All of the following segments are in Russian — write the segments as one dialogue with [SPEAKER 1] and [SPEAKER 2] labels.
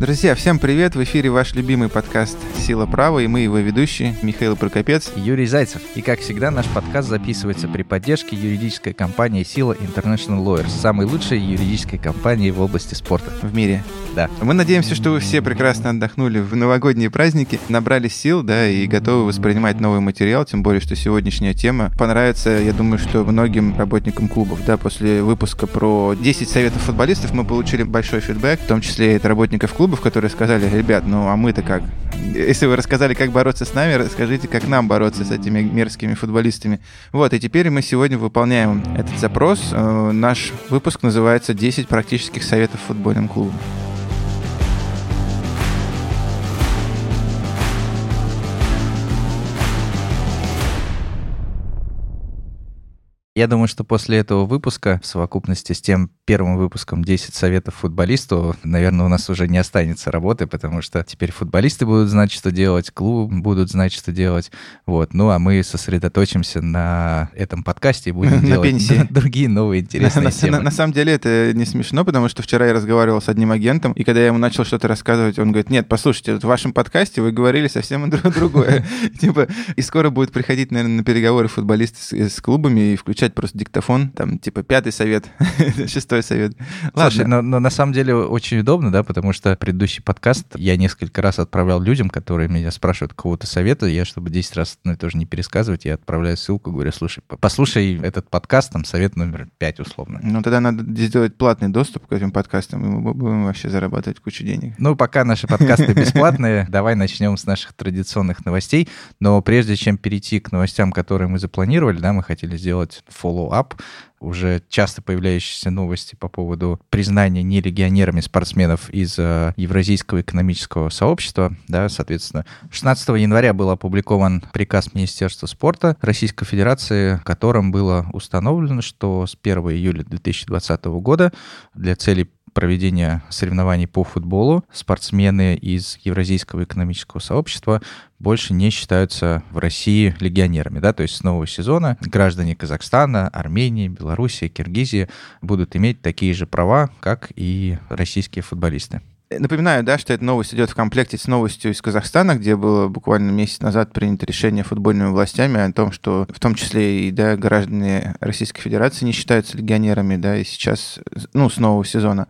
[SPEAKER 1] Друзья, всем привет! В эфире ваш любимый подкаст «Сила права» и мы его ведущие Михаил Прокопец
[SPEAKER 2] и Юрий Зайцев. И, как всегда, наш подкаст записывается при поддержке юридической компании «Сила International Lawyers», самой лучшей юридической компании в области спорта.
[SPEAKER 1] В мире.
[SPEAKER 2] Да.
[SPEAKER 1] Мы надеемся, что вы все прекрасно отдохнули в новогодние праздники, набрали сил, да, и готовы воспринимать новый материал, тем более, что сегодняшняя тема понравится, я думаю, что многим работникам клубов, да, после выпуска про 10 советов футболистов мы получили большой фидбэк, в том числе и от работников клуба, клубов, которые сказали, ребят, ну а мы-то как? Если вы рассказали, как бороться с нами, расскажите, как нам бороться с этими мерзкими футболистами. Вот, и теперь мы сегодня выполняем этот запрос. Э, наш выпуск называется «10 практических советов футбольным клубам».
[SPEAKER 2] Я думаю, что после этого выпуска, в совокупности с тем первым выпуском 10 советов футболисту, наверное, у нас уже не останется работы, потому что теперь футболисты будут знать, что делать, клуб будут знать, что делать. Вот. Ну, а мы сосредоточимся на этом подкасте и будем делать другие новые интересные темы.
[SPEAKER 1] На самом деле это не смешно, потому что вчера я разговаривал с одним агентом, и когда я ему начал что-то рассказывать, он говорит, нет, послушайте, в вашем подкасте вы говорили совсем другое. Типа, и скоро будет приходить, наверное, на переговоры футболисты с клубами и включать написать просто диктофон, там, типа, пятый совет, шестой совет.
[SPEAKER 2] Слушай, но, но на самом деле очень удобно, да, потому что предыдущий подкаст я несколько раз отправлял людям, которые меня спрашивают кого-то совета, я, чтобы 10 раз ну, тоже не пересказывать, я отправляю ссылку, говорю, слушай, послушай этот подкаст, там, совет номер 5 условно.
[SPEAKER 1] Ну, тогда надо сделать платный доступ к этим подкастам, и мы будем вообще зарабатывать кучу денег.
[SPEAKER 2] Ну, пока наши подкасты бесплатные, давай начнем с наших традиционных новостей, но прежде чем перейти к новостям, которые мы запланировали, да, мы хотели сделать follow-up, уже часто появляющиеся новости по поводу признания нелегионерами спортсменов из э, Евразийского экономического сообщества. Да, соответственно, 16 января был опубликован приказ Министерства спорта Российской Федерации, которым было установлено, что с 1 июля 2020 года для целей проведения соревнований по футболу спортсмены из Евразийского экономического сообщества больше не считаются в России легионерами. Да? То есть с нового сезона граждане Казахстана, Армении, Белоруссии, Киргизии будут иметь такие же права, как и российские футболисты.
[SPEAKER 1] Напоминаю, да, что эта новость идет в комплекте с новостью из Казахстана, где было буквально месяц назад принято решение футбольными властями о том, что в том числе и да, граждане Российской Федерации не считаются легионерами, да, и сейчас, ну, с нового сезона.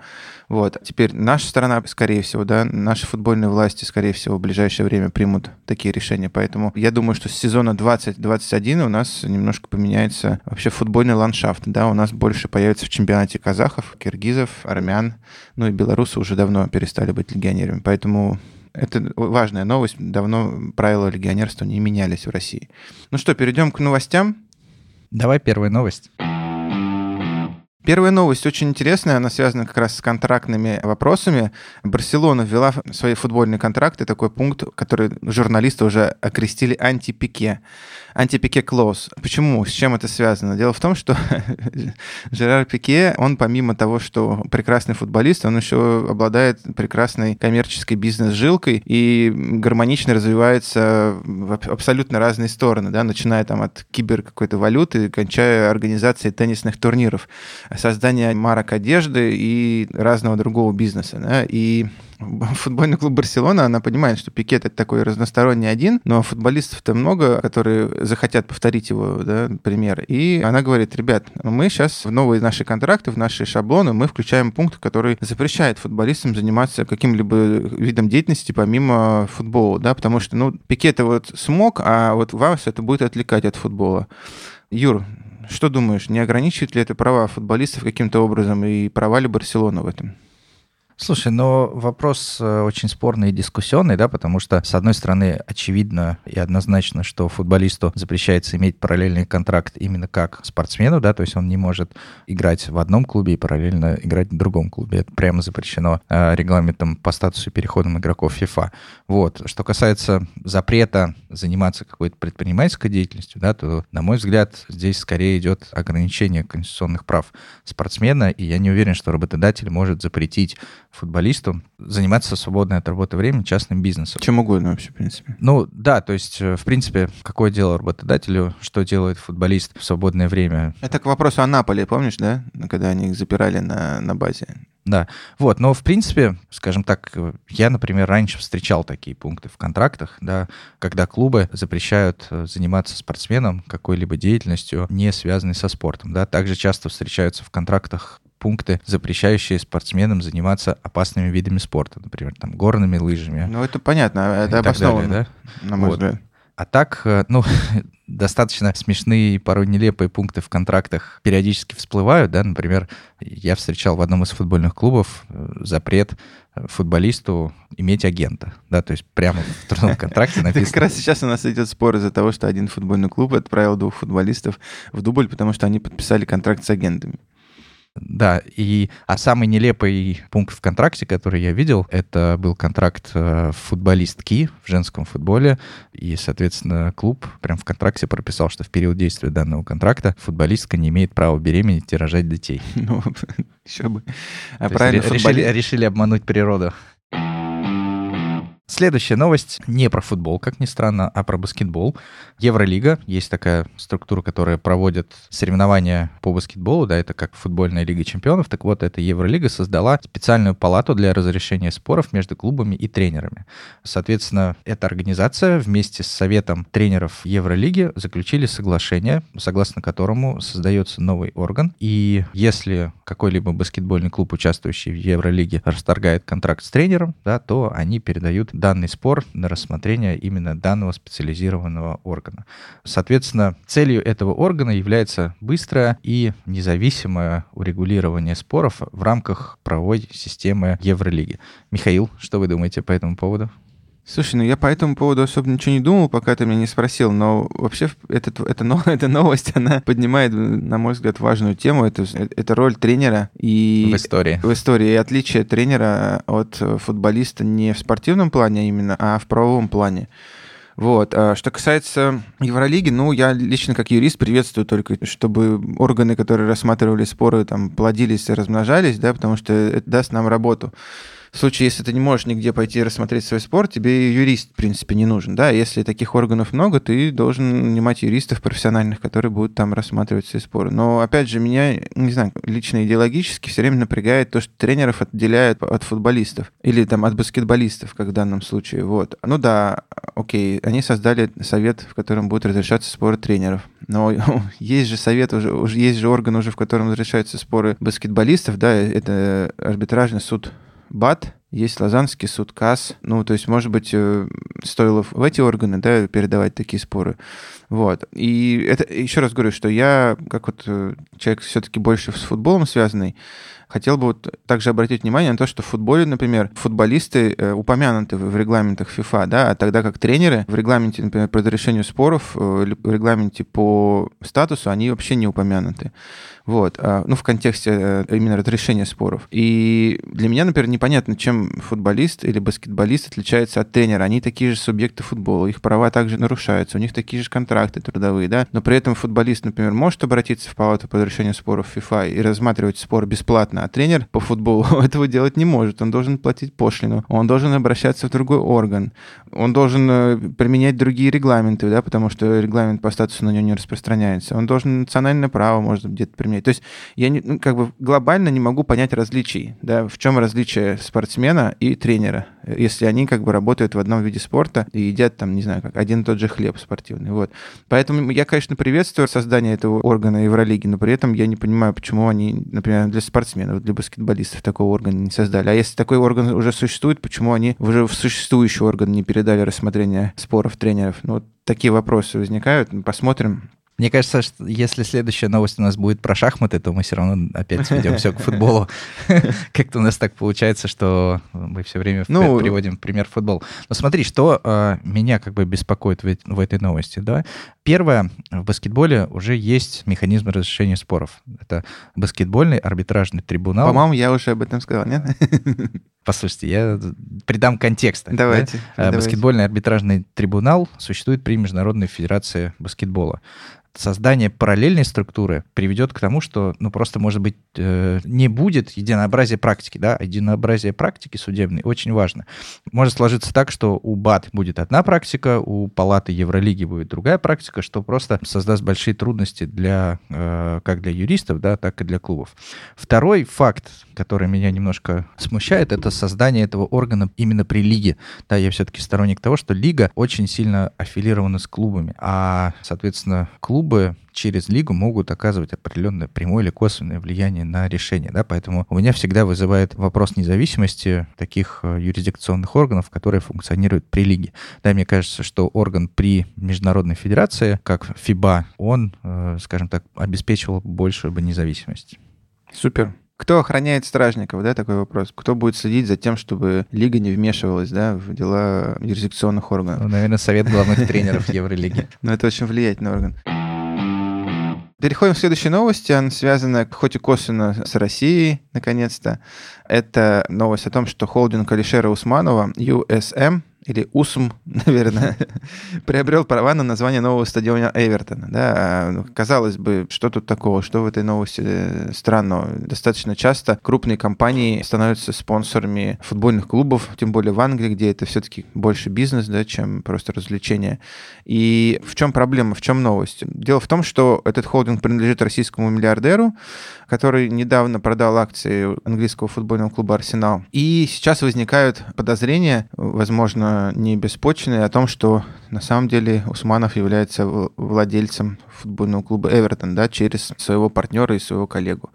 [SPEAKER 1] Вот. Теперь наша страна, скорее всего, да, наши футбольные власти, скорее всего, в ближайшее время примут такие решения. Поэтому я думаю, что с сезона 2021 у нас немножко поменяется вообще футбольный ландшафт. Да, у нас больше появится в чемпионате казахов, киргизов, армян, ну и белорусы уже давно перестали быть легионерами. Поэтому это важная новость. Давно правила легионерства не менялись в России. Ну что, перейдем к новостям.
[SPEAKER 2] Давай первая новость.
[SPEAKER 1] Первая новость очень интересная, она связана как раз с контрактными вопросами. Барселона ввела в свои футбольные контракты такой пункт, который журналисты уже окрестили антипике. Антипике клоус. Почему? С чем это связано? Дело в том, что Жерар Пике, он помимо того, что прекрасный футболист, он еще обладает прекрасной коммерческой бизнес-жилкой и гармонично развивается в абсолютно разные стороны, да, начиная там от кибер какой-то валюты, кончая организацией теннисных турниров создания марок одежды и разного другого бизнеса. Да? И футбольный клуб Барселона, она понимает, что Пикет это такой разносторонний один, но футболистов-то много, которые захотят повторить его да, пример. И она говорит, ребят, мы сейчас в новые наши контракты, в наши шаблоны, мы включаем пункт, который запрещает футболистам заниматься каким-либо видом деятельности помимо футбола, да, потому что, ну, Пикет вот смог, а вот вас это будет отвлекать от футбола. Юр, что думаешь, не ограничивает ли это права футболистов каким-то образом и права ли Барселона в этом?
[SPEAKER 2] Слушай, но вопрос э, очень спорный и дискуссионный, да, потому что, с одной стороны, очевидно и однозначно, что футболисту запрещается иметь параллельный контракт именно как спортсмену, да, то есть он не может играть в одном клубе и параллельно играть в другом клубе. Это прямо запрещено э, регламентом по статусу переходом игроков FIFA. Вот. Что касается запрета заниматься какой-то предпринимательской деятельностью, да, то, на мой взгляд, здесь скорее идет ограничение конституционных прав спортсмена, и я не уверен, что работодатель может запретить футболисту заниматься свободное от работы время частным бизнесом.
[SPEAKER 1] Чем угодно вообще, в принципе.
[SPEAKER 2] Ну, да, то есть, э, в принципе, какое дело работодателю, что делает футболист в свободное время?
[SPEAKER 1] Это к вопросу о Наполе, помнишь, да? Когда они их запирали на, на базе.
[SPEAKER 2] Да, вот, но в принципе, скажем так, я, например, раньше встречал такие пункты в контрактах, да, когда клубы запрещают э, заниматься спортсменам какой-либо деятельностью, не связанной со спортом, да, также часто встречаются в контрактах пункты, запрещающие спортсменам заниматься опасными видами спорта, например, там, горными лыжами.
[SPEAKER 1] Ну, это понятно, это обосновано, далее, да? на мой вот. взгляд.
[SPEAKER 2] А так, э, ну, достаточно смешные и порой нелепые пункты в контрактах периодически всплывают, да, например, я встречал в одном из футбольных клубов э, запрет футболисту иметь агента, да, то есть прямо в трудовом контракте написано.
[SPEAKER 1] Как раз сейчас у нас идет спор из-за того, что один футбольный клуб отправил двух футболистов в дубль, потому что они подписали контракт с агентами.
[SPEAKER 2] Да, и, а самый нелепый пункт в контракте, который я видел, это был контракт э, футболистки в женском футболе, и, соответственно, клуб прям в контракте прописал, что в период действия данного контракта футболистка не имеет права беременеть и рожать детей.
[SPEAKER 1] Ну, еще бы.
[SPEAKER 2] А правильно, решили, решили обмануть природу. Следующая новость не про футбол, как ни странно, а про баскетбол. Евролига. Есть такая структура, которая проводит соревнования по баскетболу, да, это как футбольная лига чемпионов. Так вот, эта Евролига создала специальную палату для разрешения споров между клубами и тренерами. Соответственно, эта организация вместе с Советом тренеров Евролиги заключили соглашение, согласно которому создается новый орган. И если какой-либо баскетбольный клуб, участвующий в Евролиге, расторгает контракт с тренером, да, то они передают данный спор на рассмотрение именно данного специализированного органа. Соответственно, целью этого органа является быстрое и независимое урегулирование споров в рамках правовой системы Евролиги. Михаил, что вы думаете по этому поводу?
[SPEAKER 1] Слушай, ну я по этому поводу особо ничего не думал, пока ты меня не спросил, но вообще этот, эта, эта новость, она поднимает, на мой взгляд, важную тему. Это, это роль тренера и...
[SPEAKER 2] В истории.
[SPEAKER 1] В истории. И отличие тренера от футболиста не в спортивном плане именно, а в правовом плане. Вот. А что касается Евролиги, ну, я лично как юрист приветствую только, чтобы органы, которые рассматривали споры, там, плодились и размножались, да, потому что это даст нам работу в случае, если ты не можешь нигде пойти рассмотреть свой спор, тебе юрист, в принципе, не нужен. Да? Если таких органов много, ты должен нанимать юристов профессиональных, которые будут там рассматривать свои споры. Но, опять же, меня, не знаю, лично идеологически все время напрягает то, что тренеров отделяют от футболистов или там от баскетболистов, как в данном случае. Вот. Ну да, окей, они создали совет, в котором будут разрешаться споры тренеров. Но есть же совет, уже, уже есть же орган уже, в котором разрешаются споры баскетболистов, да, это арбитражный суд БАТ, есть Лазанский суд, КАС. Ну, то есть, может быть, э, стоило в эти органы да, передавать такие споры. Вот. И это еще раз говорю, что я, как вот э, человек все-таки больше с футболом связанный, хотел бы вот также обратить внимание на то, что в футболе, например, футболисты э, упомянуты в регламентах FIFA, да, а тогда как тренеры в регламенте, например, по разрешению споров, в регламенте по статусу, они вообще не упомянуты. Вот, а, ну, в контексте э, именно разрешения споров. И для меня, например, непонятно, чем футболист или баскетболист отличается от тренера. Они такие же субъекты футбола, их права также нарушаются, у них такие же контракты трудовые, да, но при этом футболист, например, может обратиться в палату по разрешению споров FIFA и рассматривать спор бесплатно, а тренер по футболу этого делать не может. Он должен платить пошлину, он должен обращаться в другой орган, он должен э, применять другие регламенты, да, потому что регламент по статусу на него не распространяется. Он должен национальное право, может где-то применять то есть я не, ну, как бы глобально не могу понять различий, да, в чем различие спортсмена и тренера, если они как бы работают в одном виде спорта и едят там, не знаю, как один и тот же хлеб спортивный, вот. Поэтому я, конечно, приветствую создание этого органа Евролиги, но при этом я не понимаю, почему они, например, для спортсменов, для баскетболистов такого органа не создали. А если такой орган уже существует, почему они уже в существующий орган не передали рассмотрение споров тренеров? Ну, вот такие вопросы возникают. Посмотрим,
[SPEAKER 2] мне кажется, что если следующая новость у нас будет про шахматы, то мы все равно опять сведем все к футболу. Как-то у нас так получается, что мы все время ну, приводим пример футбол. Но смотри, что э, меня как бы беспокоит в, в этой новости. Да? Первое, в баскетболе уже есть механизм разрешения споров. Это баскетбольный арбитражный трибунал.
[SPEAKER 1] По-моему, я уже об этом сказал, нет?
[SPEAKER 2] Послушайте, я придам контекста.
[SPEAKER 1] Давайте.
[SPEAKER 2] Да?
[SPEAKER 1] давайте.
[SPEAKER 2] Баскетбольный арбитражный трибунал существует при Международной Федерации баскетбола создание параллельной структуры приведет к тому, что, ну, просто, может быть, э, не будет единообразия практики, да, а единообразие практики судебной очень важно. Может сложиться так, что у БАТ будет одна практика, у Палаты Евролиги будет другая практика, что просто создаст большие трудности для, э, как для юристов, да, так и для клубов. Второй факт, который меня немножко смущает, это создание этого органа именно при лиге. Да, я все-таки сторонник того, что лига очень сильно аффилирована с клубами, а, соответственно, клуб клубы через лигу могут оказывать определенное прямое или косвенное влияние на решение, да, поэтому у меня всегда вызывает вопрос независимости таких э, юрисдикционных органов, которые функционируют при лиге. Да, мне кажется, что орган при Международной Федерации, как ФИБА, он, э, скажем так, обеспечивал большую бы независимость.
[SPEAKER 1] Супер. Кто охраняет стражников, да, такой вопрос? Кто будет следить за тем, чтобы лига не вмешивалась, да, в дела юрисдикционных органов?
[SPEAKER 2] Ну, наверное, совет главных тренеров Евролиги.
[SPEAKER 1] Но это очень влиятельный орган. Переходим к следующей новости. Она связана, хоть и косвенно, с Россией, наконец-то. Это новость о том, что холдинг Алишера Усманова, USM, или УСМ, наверное, приобрел права на название нового стадиона Эвертона. Да? А, ну, казалось бы, что тут такого, что в этой новости э, странного? Достаточно часто крупные компании становятся спонсорами футбольных клубов, тем более в Англии, где это все-таки больше бизнес, да, чем просто развлечение. И в чем проблема, в чем новость? Дело в том, что этот холдинг принадлежит российскому миллиардеру, который недавно продал акции английского футбольного клуба «Арсенал». И сейчас возникают подозрения, возможно, не беспочвенные, о том, что на самом деле Усманов является владельцем футбольного клуба Эвертон, да, через своего партнера и своего коллегу.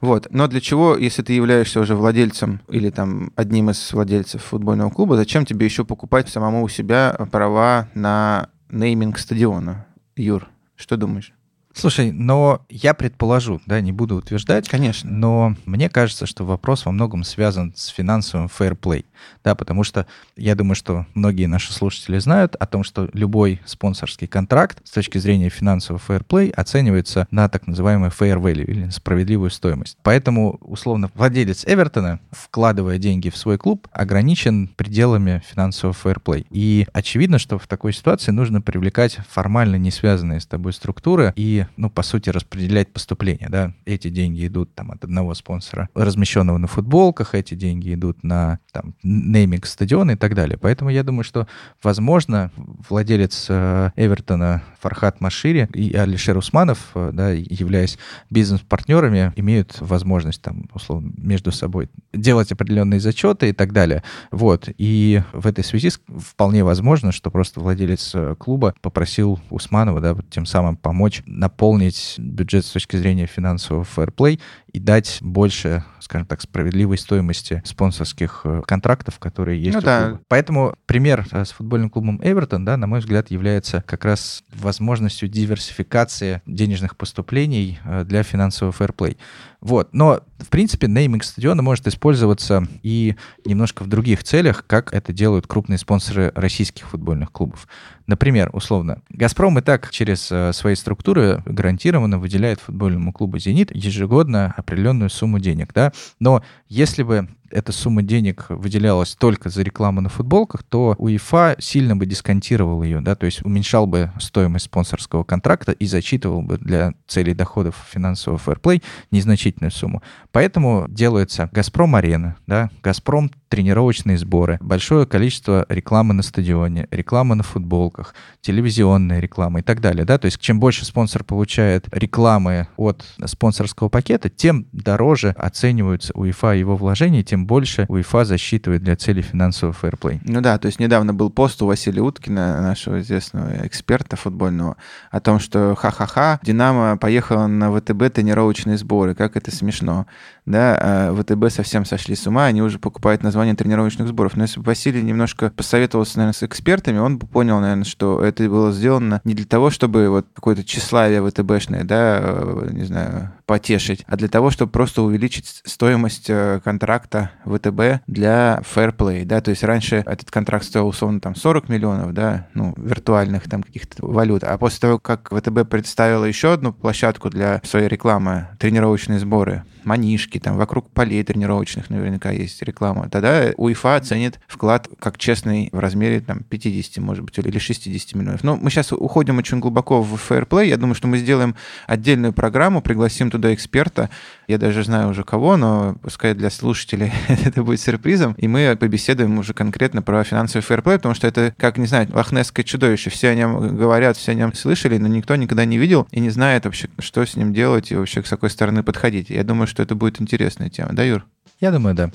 [SPEAKER 1] Вот. Но для чего, если ты являешься уже владельцем или там одним из владельцев футбольного клуба, зачем тебе еще покупать самому у себя права на нейминг стадиона? Юр, что думаешь?
[SPEAKER 2] Слушай, но я предположу, да, не буду утверждать.
[SPEAKER 1] Конечно.
[SPEAKER 2] Но мне кажется, что вопрос во многом связан с финансовым фейерплей, да, потому что я думаю, что многие наши слушатели знают о том, что любой спонсорский контракт с точки зрения финансового фейерплей оценивается на так называемый fair value или справедливую стоимость. Поэтому, условно, владелец Эвертона, вкладывая деньги в свой клуб, ограничен пределами финансового фейерплей. И очевидно, что в такой ситуации нужно привлекать формально не связанные с тобой структуры и ну, по сути, распределять поступления, да. Эти деньги идут там от одного спонсора, размещенного на футболках, эти деньги идут на там нейминг стадиона и так далее. Поэтому я думаю, что, возможно, владелец э, Эвертона Фархат Машири и Алишер Усманов, э, да, являясь бизнес-партнерами, имеют возможность там, условно, между собой делать определенные зачеты и так далее. Вот. И в этой связи вполне возможно, что просто владелец э, клуба попросил Усманова, да, тем самым помочь на наполнить бюджет с точки зрения финансового фэрплей и дать больше, скажем так, справедливой стоимости спонсорских э, контрактов, которые есть ну, у да. клуба. Поэтому пример э, с футбольным клубом Эвертон, да, на мой взгляд, является как раз возможностью диверсификации денежных поступлений э, для финансового фэрплей. Вот. Но, в принципе, нейминг стадиона может использоваться и немножко в других целях, как это делают крупные спонсоры российских футбольных клубов. Например, условно, «Газпром» и так через свои структуры гарантированно выделяет футбольному клубу «Зенит» ежегодно определенную сумму денег, да, но если бы эта сумма денег выделялась только за рекламу на футболках, то УЕФА сильно бы дисконтировал ее, да, то есть уменьшал бы стоимость спонсорского контракта и зачитывал бы для целей доходов финансового фэрплей незначительную сумму. Поэтому делается «Газпром-арена», да, «Газпром» тренировочные сборы, большое количество рекламы на стадионе, реклама на футболках, телевизионная реклама и так далее, да, то есть чем больше спонсор получает рекламы от спонсорского пакета, тем дороже оцениваются УЕФА его вложения, тем тем больше УЕФА засчитывает для целей финансового фэрплей.
[SPEAKER 1] Ну да, то есть недавно был пост у Василия Уткина, нашего известного эксперта футбольного, о том, что ха-ха-ха, Динамо поехала на ВТБ тренировочные сборы, как это смешно. Да, а ВТБ совсем сошли с ума, они уже покупают название тренировочных сборов. Но если бы Василий немножко посоветовался, наверное, с экспертами, он бы понял, наверное, что это было сделано не для того, чтобы вот какое-то тщеславие ВТБшное, да, э, не знаю, потешить, а для того, чтобы просто увеличить стоимость э, контракта ВТБ для Play, да, то есть раньше этот контракт стоил условно там 40 миллионов, да, ну, виртуальных там каких-то валют, а после того, как ВТБ представила еще одну площадку для своей рекламы, тренировочные сборы, манишки, там вокруг полей тренировочных наверняка есть реклама, тогда УЕФА оценит вклад как честный в размере там 50, может быть, или 60 миллионов. Но мы сейчас уходим очень глубоко в фейерплей. Я думаю, что мы сделаем отдельную программу, пригласим туда эксперта. Я даже знаю уже кого, но пускай для слушателей это будет сюрпризом. И мы побеседуем уже конкретно про финансовый фейерплей, потому что это, как, не знаю, лохнесское чудовище. Все о нем говорят, все о нем слышали, но никто никогда не видел и не знает вообще, что с ним делать и вообще с какой стороны подходить. Я думаю, что это будет интересная тема. Да, Юр?
[SPEAKER 2] Я думаю, да.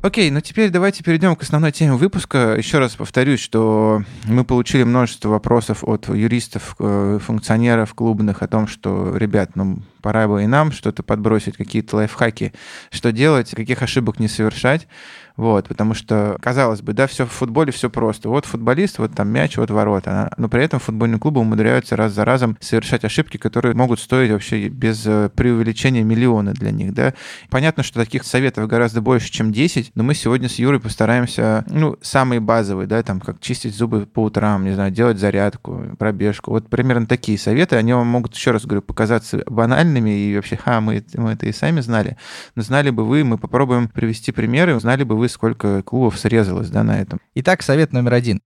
[SPEAKER 1] Окей, ну теперь давайте перейдем к основной теме выпуска. Еще раз повторюсь, что мы получили множество вопросов от юристов, э, функционеров клубных о том, что, ребят, ну пора бы и нам что-то подбросить, какие-то лайфхаки, что делать, каких ошибок не совершать. Вот, потому что, казалось бы, да, все в футболе все просто. Вот футболист, вот там мяч, вот ворота. Но при этом футбольные клубы умудряются раз за разом совершать ошибки, которые могут стоить вообще без э, преувеличения миллионы для них, да. Понятно, что таких советов гораздо больше, чем 10, но мы сегодня с Юрой постараемся, ну, самые базовые, да, там, как чистить зубы по утрам, не знаю, делать зарядку, пробежку. Вот примерно такие советы, они вам могут, еще раз говорю, показаться банальными и вообще, ха, мы, мы это и сами знали. Но знали бы вы, мы попробуем привести примеры, знали бы вы, сколько клубов срезалось да, на этом.
[SPEAKER 2] Итак, совет номер один.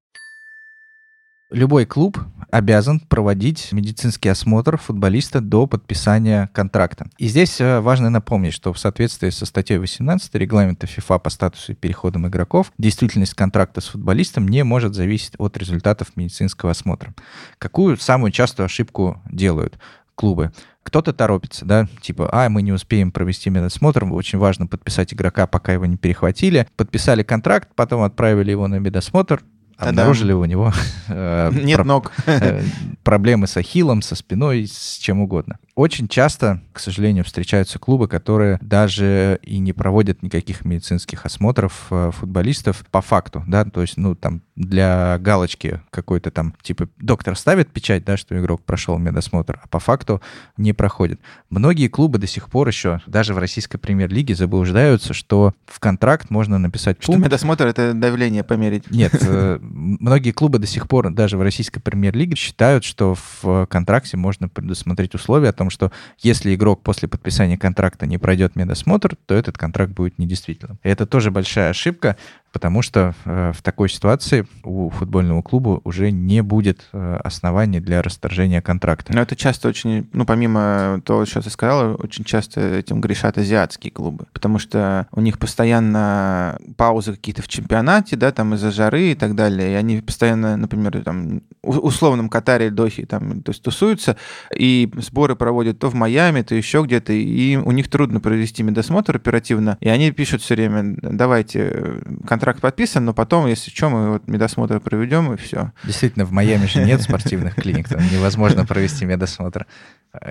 [SPEAKER 2] Любой клуб обязан проводить медицинский осмотр футболиста до подписания контракта. И здесь э, важно напомнить, что в соответствии со статьей 18 регламента ФИФА по статусу и переходам игроков, действительность контракта с футболистом не может зависеть от результатов медицинского осмотра. Какую самую частую ошибку делают клубы? Кто-то торопится, да, типа, а, мы не успеем провести медосмотр, очень важно подписать игрока, пока его не перехватили. Подписали контракт, потом отправили его на медосмотр, обнаружили у него
[SPEAKER 1] э, нет ног
[SPEAKER 2] э, проблемы с ахиллом, со спиной, с чем угодно. Очень часто, к сожалению, встречаются клубы, которые даже и не проводят никаких медицинских осмотров э, футболистов по факту, да, то есть, ну, там, для галочки какой-то там, типа, доктор ставит печать, да, что игрок прошел медосмотр, а по факту не проходит. Многие клубы до сих пор еще, даже в российской премьер-лиге, заблуждаются, что в контракт можно написать
[SPEAKER 1] пункт... Что медосмотр — это давление померить.
[SPEAKER 2] Нет, э, многие клубы до сих пор, даже в российской премьер-лиге, считают, что в контракте можно предусмотреть условия о том, что если игрок после подписания контракта не пройдет медосмотр, то этот контракт будет недействительным. Это тоже большая ошибка, потому что э, в такой ситуации у футбольного клуба уже не будет э, оснований для расторжения контракта.
[SPEAKER 1] Но это часто очень, ну, помимо того, что ты сказала, очень часто этим грешат азиатские клубы, потому что у них постоянно паузы какие-то в чемпионате, да, там из-за жары и так далее, и они постоянно, например, там, условном Катаре, Дохе, там, то есть тусуются, и сборы проводят то в Майами, то еще где-то, и у них трудно провести медосмотр оперативно, и они пишут все время, давайте контракт контракт подписан, но потом, если что, мы вот медосмотр проведем, и все.
[SPEAKER 2] Действительно, в Майами же нет спортивных клиник, там невозможно провести медосмотр.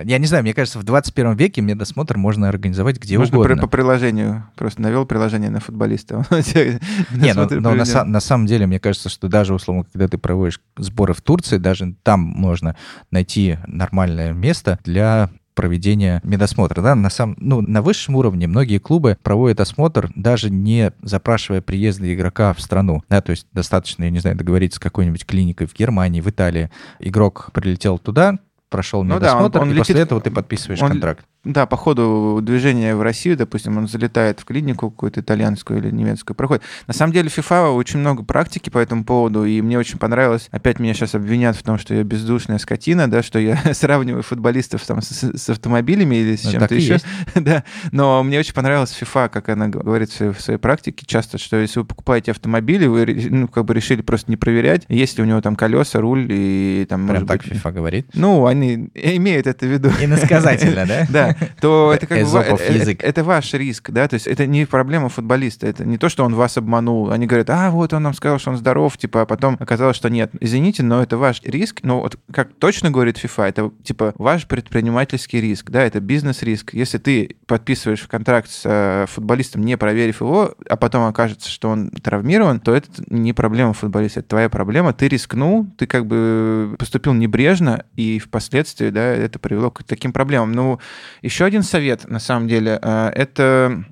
[SPEAKER 2] Я не знаю, мне кажется, в 21 веке медосмотр можно организовать где можно угодно.
[SPEAKER 1] Можно по приложению, просто навел приложение на футболиста.
[SPEAKER 2] Не, но, но на, на самом деле, мне кажется, что даже, условно, когда ты проводишь сборы в Турции, даже там можно найти нормальное место для проведения медосмотра. Да? На, сам, ну, на высшем уровне многие клубы проводят осмотр, даже не запрашивая приезда игрока в страну. Да? То есть достаточно, я не знаю, договориться с какой-нибудь клиникой в Германии, в Италии. Игрок прилетел туда, прошел медосмотр, ну, да, он, он и летит, после этого ты подписываешь он, контракт
[SPEAKER 1] да, по ходу движения в Россию, допустим, он залетает в клинику какую-то итальянскую или немецкую, проходит. На самом деле FIFA очень много практики по этому поводу, и мне очень понравилось, опять меня сейчас обвинят в том, что я бездушная скотина, да, что я сравниваю футболистов там с, с автомобилями или с ну, чем-то еще. да, но мне очень понравилась FIFA, как она говорит в своей, в своей практике часто, что если вы покупаете автомобили, вы ну, как бы решили просто не проверять, есть ли у него там колеса, руль и там...
[SPEAKER 2] Прям так быть, FIFA говорит?
[SPEAKER 1] Ну, они имеют это в виду.
[SPEAKER 2] Иносказательно, да?
[SPEAKER 1] Да, то это как бы это, это ваш риск, да, то есть это не проблема футболиста, это не то, что он вас обманул. Они говорят, а вот он нам сказал, что он здоров, типа, а потом оказалось, что нет. Извините, но это ваш риск, но вот как точно говорит FIFA, это типа ваш предпринимательский риск, да, это бизнес-риск. Если ты подписываешь контракт с э, футболистом, не проверив его, а потом окажется, что он травмирован, то это не проблема футболиста, это твоя проблема. Ты рискнул, ты как бы поступил небрежно, и впоследствии, да, это привело к таким проблемам. Ну, еще один совет, на самом деле, э, это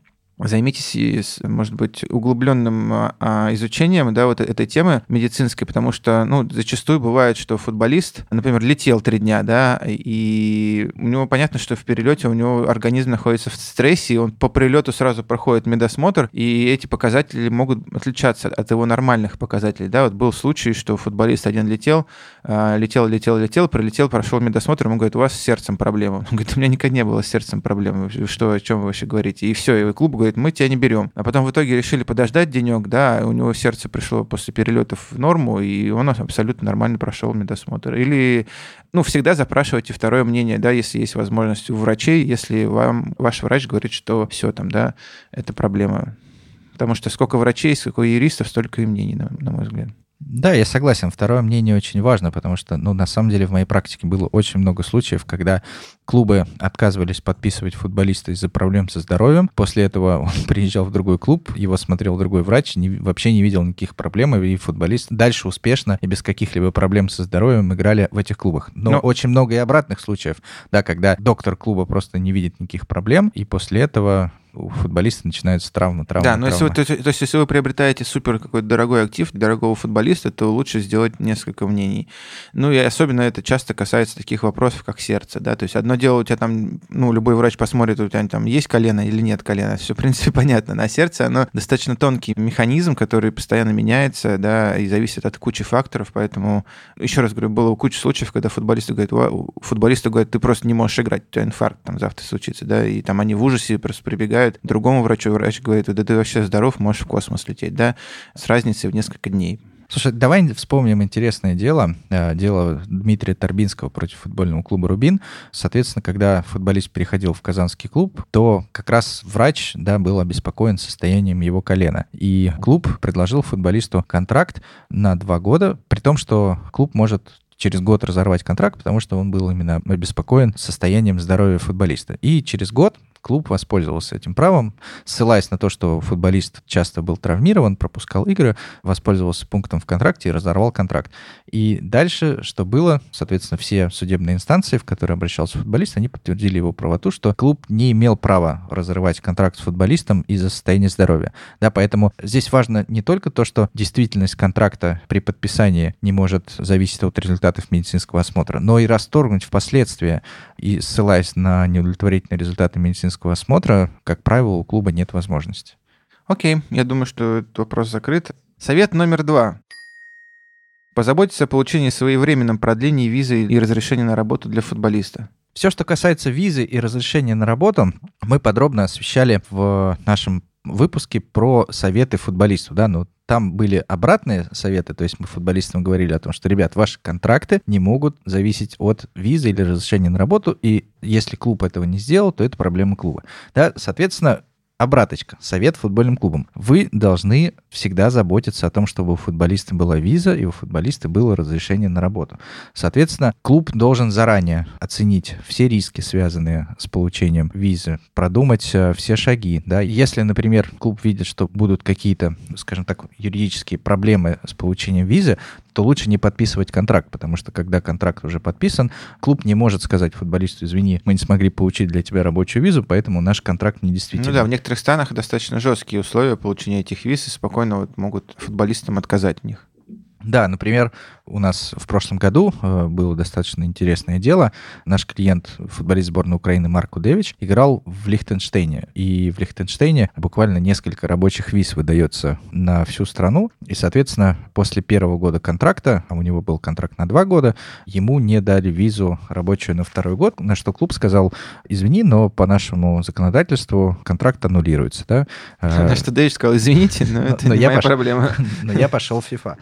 [SPEAKER 1] займитесь, может быть, углубленным а, изучением да, вот этой темы медицинской, потому что ну, зачастую бывает, что футболист, например, летел три дня, да, и у него понятно, что в перелете у него организм находится в стрессе, и он по прилету сразу проходит медосмотр, и эти показатели могут отличаться от его нормальных показателей. Да, вот был случай, что футболист один летел, а, летел, летел, летел, прилетел, прошел медосмотр, ему говорит, у вас с сердцем проблема. Он говорит, у меня никогда не было с сердцем проблем. Что, о чем вы вообще говорите? И все, и клуб говорит, мы тебя не берем. А потом в итоге решили подождать денек, да, у него сердце пришло после перелетов в норму, и он абсолютно нормально прошел медосмотр. Или, ну, всегда запрашивайте второе мнение, да, если есть возможность у врачей, если вам ваш врач говорит, что все там, да, это проблема. Потому что сколько врачей, сколько юристов, столько и мнений, на, на мой взгляд.
[SPEAKER 2] Да, я согласен. Второе мнение очень важно, потому что, ну, на самом деле в моей практике было очень много случаев, когда клубы отказывались подписывать футболиста из-за проблем со здоровьем. После этого он приезжал в другой клуб, его смотрел другой врач, не, вообще не видел никаких проблем, и футболист дальше успешно и без каких-либо проблем со здоровьем играли в этих клубах. Но, Но... очень много и обратных случаев, да, когда доктор клуба просто не видит никаких проблем, и после этого у футболиста начинаются травмы, травмы.
[SPEAKER 1] Да, но если вы, то, то есть, если вы приобретаете супер какой-то дорогой актив дорогого футболиста, то лучше сделать несколько мнений. Ну и особенно это часто касается таких вопросов, как сердце, да, то есть одно дело у тебя там, ну, любой врач посмотрит, у тебя там есть колено или нет колена, все, в принципе, понятно. На сердце оно достаточно тонкий механизм, который постоянно меняется, да, и зависит от кучи факторов, поэтому, еще раз говорю, было куча случаев, когда футболисты говорят, футболисты говорят, ты просто не можешь играть, у тебя инфаркт там завтра случится, да, и там они в ужасе просто прибегают помогают другому врачу, врач говорит, да ты вообще здоров, можешь в космос лететь, да, с разницей в несколько дней.
[SPEAKER 2] Слушай, давай вспомним интересное дело. Э, дело Дмитрия Торбинского против футбольного клуба «Рубин». Соответственно, когда футболист переходил в казанский клуб, то как раз врач да, был обеспокоен состоянием его колена. И клуб предложил футболисту контракт на два года, при том, что клуб может через год разорвать контракт, потому что он был именно обеспокоен состоянием здоровья футболиста. И через год клуб воспользовался этим правом, ссылаясь на то, что футболист часто был травмирован, пропускал игры, воспользовался пунктом в контракте и разорвал контракт. И дальше, что было, соответственно, все судебные инстанции, в которые обращался футболист, они подтвердили его правоту, что клуб не имел права разрывать контракт с футболистом из-за состояния здоровья. Да, поэтому здесь важно не только то, что действительность контракта при подписании не может зависеть от результатов медицинского осмотра, но и расторгнуть впоследствии и ссылаясь на неудовлетворительные результаты медицинского осмотра, как правило, у клуба нет возможности.
[SPEAKER 1] Окей, я думаю, что этот вопрос закрыт. Совет номер два. Позаботиться о получении своевременном продлении визы и разрешения на работу для футболиста.
[SPEAKER 2] Все, что касается визы и разрешения на работу, мы подробно освещали в нашем выпуске про советы футболисту, да, ну там были обратные советы, то есть мы футболистам говорили о том, что, ребят, ваши контракты не могут зависеть от визы или разрешения на работу, и если клуб этого не сделал, то это проблема клуба. Да, соответственно, Обраточка. Совет футбольным клубам. Вы должны всегда заботиться о том, чтобы у футболиста была виза и у футболиста было разрешение на работу. Соответственно, клуб должен заранее оценить все риски, связанные с получением визы, продумать э, все шаги. Да? Если, например, клуб видит, что будут какие-то, скажем так, юридические проблемы с получением визы, то лучше не подписывать контракт, потому что когда контракт уже подписан, клуб не может сказать футболисту, извини, мы не смогли получить для тебя рабочую визу, поэтому наш контракт не действительно.
[SPEAKER 1] Ну да, в некоторых странах достаточно жесткие условия получения этих виз, и спокойно вот могут футболистам отказать в них.
[SPEAKER 2] Да, например, у нас в прошлом году э, было достаточно интересное дело. Наш клиент, футболист сборной Украины Марк Удевич, играл в Лихтенштейне. И в Лихтенштейне буквально несколько рабочих виз выдается на всю страну. И, соответственно, после первого года контракта, а у него был контракт на два года, ему не дали визу рабочую на второй год, на что клуб сказал, извини, но по нашему законодательству контракт аннулируется. Да?
[SPEAKER 1] На что Дэвич сказал, извините, но это но не моя проблема.
[SPEAKER 2] Но я пошел в FIFA.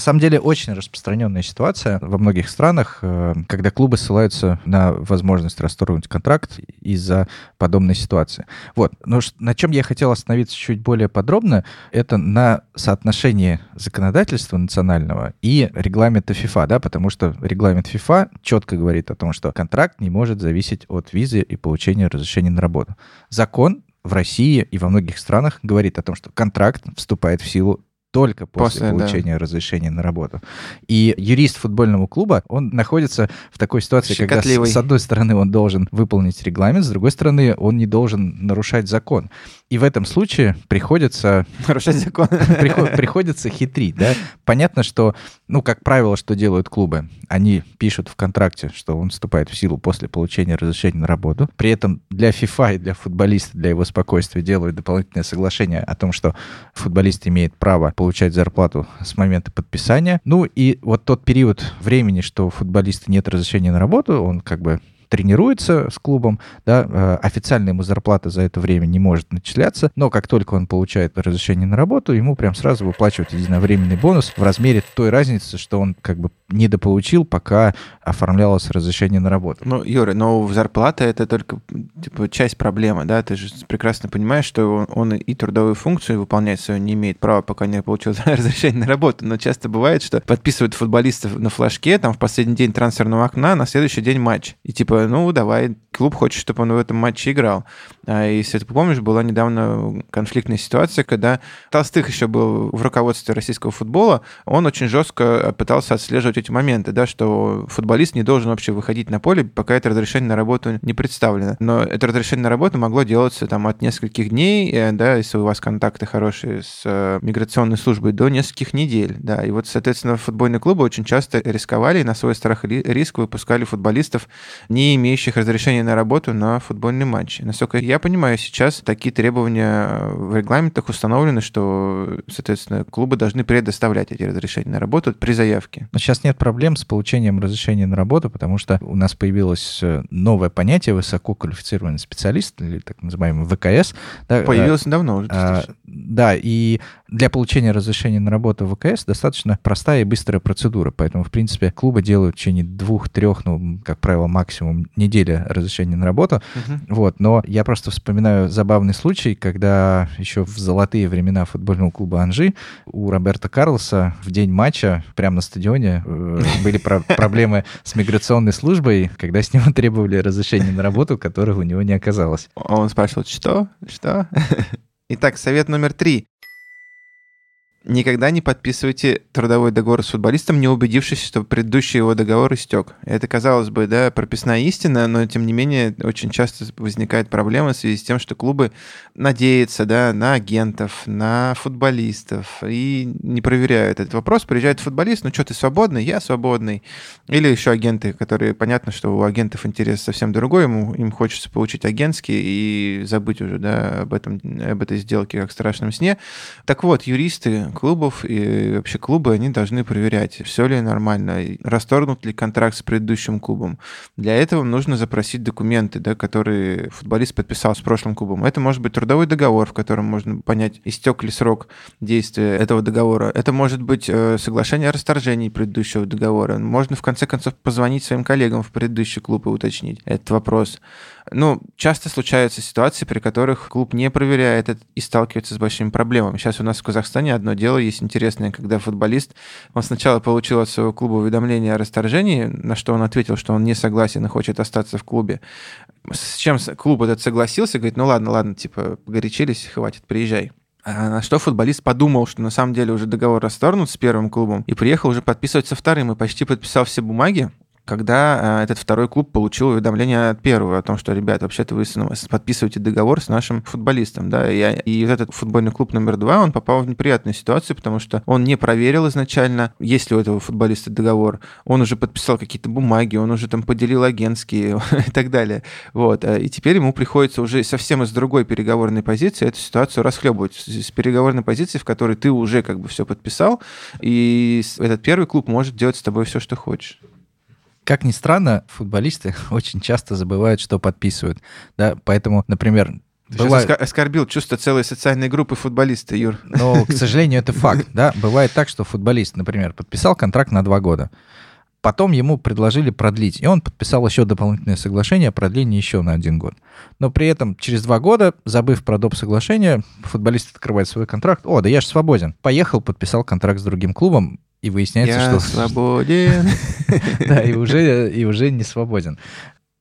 [SPEAKER 2] На самом деле очень распространенная ситуация во многих странах, э, когда клубы ссылаются на возможность расторгнуть контракт из-за подобной ситуации. Вот. Но на чем я хотел остановиться чуть более подробно, это на соотношении законодательства национального и регламента FIFA, да, потому что регламент FIFA четко говорит о том, что контракт не может зависеть от визы и получения разрешения на работу. Закон в России и во многих странах говорит о том, что контракт вступает в силу только после, после получения да. разрешения на работу. И юрист футбольного клуба, он находится в такой ситуации, Щекотливый. когда с, с одной стороны он должен выполнить регламент, с другой стороны он не должен нарушать закон. И в этом случае приходится...
[SPEAKER 1] Нарушать закон.
[SPEAKER 2] Приходится хитрить, да. Понятно, что, ну, как правило, что делают клубы? Они пишут в контракте, что он вступает в силу после получения разрешения на работу. При этом для FIFA и для футболиста, для его спокойствия делают дополнительное соглашение о том, что футболист имеет право получать зарплату с момента подписания. Ну и вот тот период времени, что у футболиста нет разрешения на работу, он как бы тренируется с клубом, да, э, официально ему зарплата за это время не может начисляться, но как только он получает разрешение на работу, ему прям сразу выплачивают единовременный бонус в размере той разницы, что он как бы недополучил, пока оформлялось разрешение на работу.
[SPEAKER 1] Ну, Юра, но зарплата это только типа, часть проблемы, да? Ты же прекрасно понимаешь, что он, он и трудовую функцию выполнять свою не имеет права, пока не получил разрешение на работу. Но часто бывает, что подписывают футболистов на флажке, там в последний день трансферного окна, на следующий день матч. И типа, ну, давай, клуб хочет, чтобы он в этом матче играл. А если ты помнишь, была недавно конфликтная ситуация, когда Толстых еще был в руководстве российского футбола, он очень жестко пытался отслеживать эти моменты, да, что футболист не должен вообще выходить на поле, пока это разрешение на работу не представлено. Но это разрешение на работу могло делаться там от нескольких дней, э, да, если у вас контакты хорошие с э, миграционной службой, до нескольких недель, да. И вот, соответственно, футбольные клубы очень часто рисковали и на свой страх и риск выпускали футболистов, не имеющих разрешения на работу на футбольный матч. Насколько я понимаю, сейчас такие требования в регламентах установлены, что, соответственно, клубы должны предоставлять эти разрешения на работу при заявке.
[SPEAKER 2] Но сейчас нет проблем с получением разрешения на работу, потому что у нас появилось э, новое понятие высококвалифицированный специалист, или так называемый ВКС.
[SPEAKER 1] Да, Появилось а, давно уже.
[SPEAKER 2] А, да, и для получения разрешения на работу в ВКС достаточно простая и быстрая процедура. Поэтому, в принципе, клубы делают в течение двух-трех, ну, как правило, максимум недели разрешения на работу. Uh-huh. Вот. Но я просто вспоминаю забавный случай, когда еще в золотые времена футбольного клуба Анжи у Роберта Карлоса в день матча прямо на стадионе э, были проблемы с миграционной службой, когда с него требовали разрешения на работу, которого у него не оказалось.
[SPEAKER 1] Он спрашивал, что? Что? Итак, совет номер три. Никогда не подписывайте трудовой договор с футболистом, не убедившись, что предыдущий его договор истек. Это, казалось бы, да, прописная истина, но, тем не менее, очень часто возникает проблема в связи с тем, что клубы надеются да, на агентов, на футболистов и не проверяют этот вопрос. Приезжает футболист, ну что, ты свободный? Я свободный. Или еще агенты, которые, понятно, что у агентов интерес совсем другой, ему, им хочется получить агентский и забыть уже да, об, этом, об этой сделке как страшном сне. Так вот, юристы клубов и вообще клубы, они должны проверять, все ли нормально, расторгнут ли контракт с предыдущим клубом. Для этого нужно запросить документы, да, которые футболист подписал с прошлым клубом. Это может быть трудовой договор, в котором можно понять, истек ли срок действия этого договора. Это может быть э, соглашение о расторжении предыдущего договора. Можно, в конце концов, позвонить своим коллегам в предыдущий клуб и уточнить этот вопрос. Ну, часто случаются ситуации, при которых клуб не проверяет это и сталкивается с большими проблемами. Сейчас у нас в Казахстане одно дело есть интересное, когда футболист, он сначала получил от своего клуба уведомление о расторжении, на что он ответил, что он не согласен и хочет остаться в клубе. С чем клуб этот согласился, говорит, ну ладно, ладно, типа, погорячились, хватит, приезжай. А на что футболист подумал, что на самом деле уже договор расторгнут с первым клубом, и приехал уже подписывать со вторым, и почти подписал все бумаги, когда э, этот второй клуб получил уведомление от первого о том, что, ребят, вообще-то вы подписываете договор с нашим футболистом, да, и, и вот этот футбольный клуб номер два, он попал в неприятную ситуацию, потому что он не проверил изначально, есть ли у этого футболиста договор, он уже подписал какие-то бумаги, он уже там поделил агентские и так далее, вот, э, и теперь ему приходится уже совсем из другой переговорной позиции эту ситуацию расхлебывать, с переговорной позиции, в которой ты уже как бы все подписал, и этот первый клуб может делать с тобой все, что хочешь.
[SPEAKER 2] Как ни странно, футболисты очень часто забывают, что подписывают. Да, поэтому, например,
[SPEAKER 1] ты Бывает... сейчас оскорбил чувство целой социальной группы футболиста, Юр.
[SPEAKER 2] Но, к сожалению, это факт. Да? Бывает так, что футболист, например, подписал контракт на два года. Потом ему предложили продлить, и он подписал еще дополнительное соглашение о продлении еще на один год. Но при этом через два года, забыв про доп. соглашение, футболист открывает свой контракт. О, да я же свободен. Поехал, подписал контракт с другим клубом, и выясняется,
[SPEAKER 1] Я
[SPEAKER 2] что...
[SPEAKER 1] свободен.
[SPEAKER 2] Да, и уже, и уже не свободен.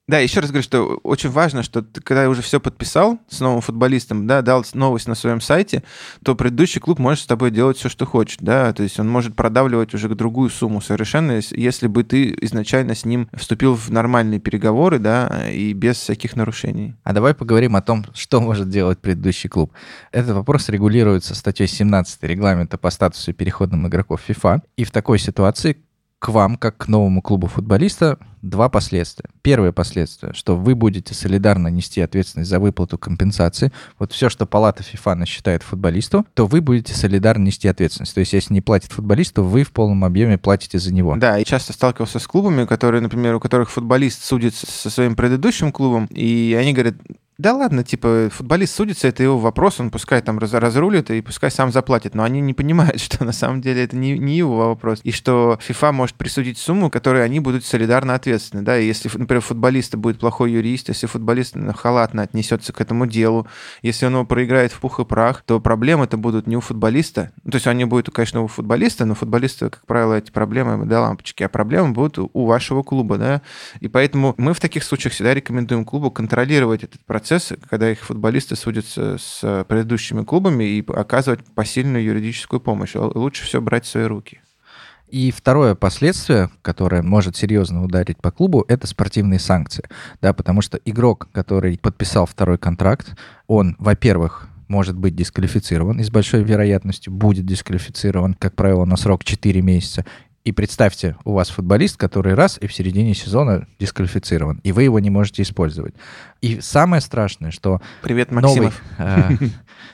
[SPEAKER 1] Да, еще раз говорю, что очень важно, что ты, когда уже все подписал с новым футболистом, да, дал новость на своем сайте, то предыдущий клуб может с тобой делать все, что хочет, да, то есть он может продавливать уже другую сумму совершенно, если бы ты изначально с ним вступил в нормальные переговоры, да, и без всяких нарушений.
[SPEAKER 2] А давай поговорим о том, что может делать предыдущий клуб. Этот вопрос регулируется статьей 17 регламента по статусу переходным игроков FIFA, и в такой ситуации к вам, как к новому клубу футболиста, два последствия. Первое последствие, что вы будете солидарно нести ответственность за выплату компенсации. Вот все, что палата ФИФА насчитает футболисту, то вы будете солидарно нести ответственность. То есть, если не платит футболисту, вы в полном объеме платите за него.
[SPEAKER 1] Да, и часто сталкивался с клубами, которые, например, у которых футболист судит со своим предыдущим клубом, и они говорят, да ладно, типа, футболист судится, это его вопрос, он пускай там раз, разрулит и пускай сам заплатит. Но они не понимают, что на самом деле это не, не его вопрос. И что FIFA может присудить сумму, которой они будут солидарно ответственны. Да? И если, например, футболиста будет плохой юрист, если футболист халатно отнесется к этому делу, если он его проиграет в пух и прах, то проблемы-то будут не у футболиста. Ну, то есть они будут, конечно, у футболиста, но футболисты, как правило, эти проблемы до лампочки, а проблемы будут у вашего клуба. Да? И поэтому мы в таких случаях всегда рекомендуем клубу контролировать этот процесс процесс, когда их футболисты судятся с предыдущими клубами и оказывать посильную юридическую помощь. Лучше все брать в свои руки.
[SPEAKER 2] И второе последствие, которое может серьезно ударить по клубу, это спортивные санкции. Да, потому что игрок, который подписал второй контракт, он, во-первых, может быть дисквалифицирован и с большой вероятностью будет дисквалифицирован, как правило, на срок 4 месяца. И представьте, у вас футболист, который раз и в середине сезона дисквалифицирован, и вы его не можете использовать. И самое страшное, что
[SPEAKER 1] Привет, Максимов.
[SPEAKER 2] новый, э,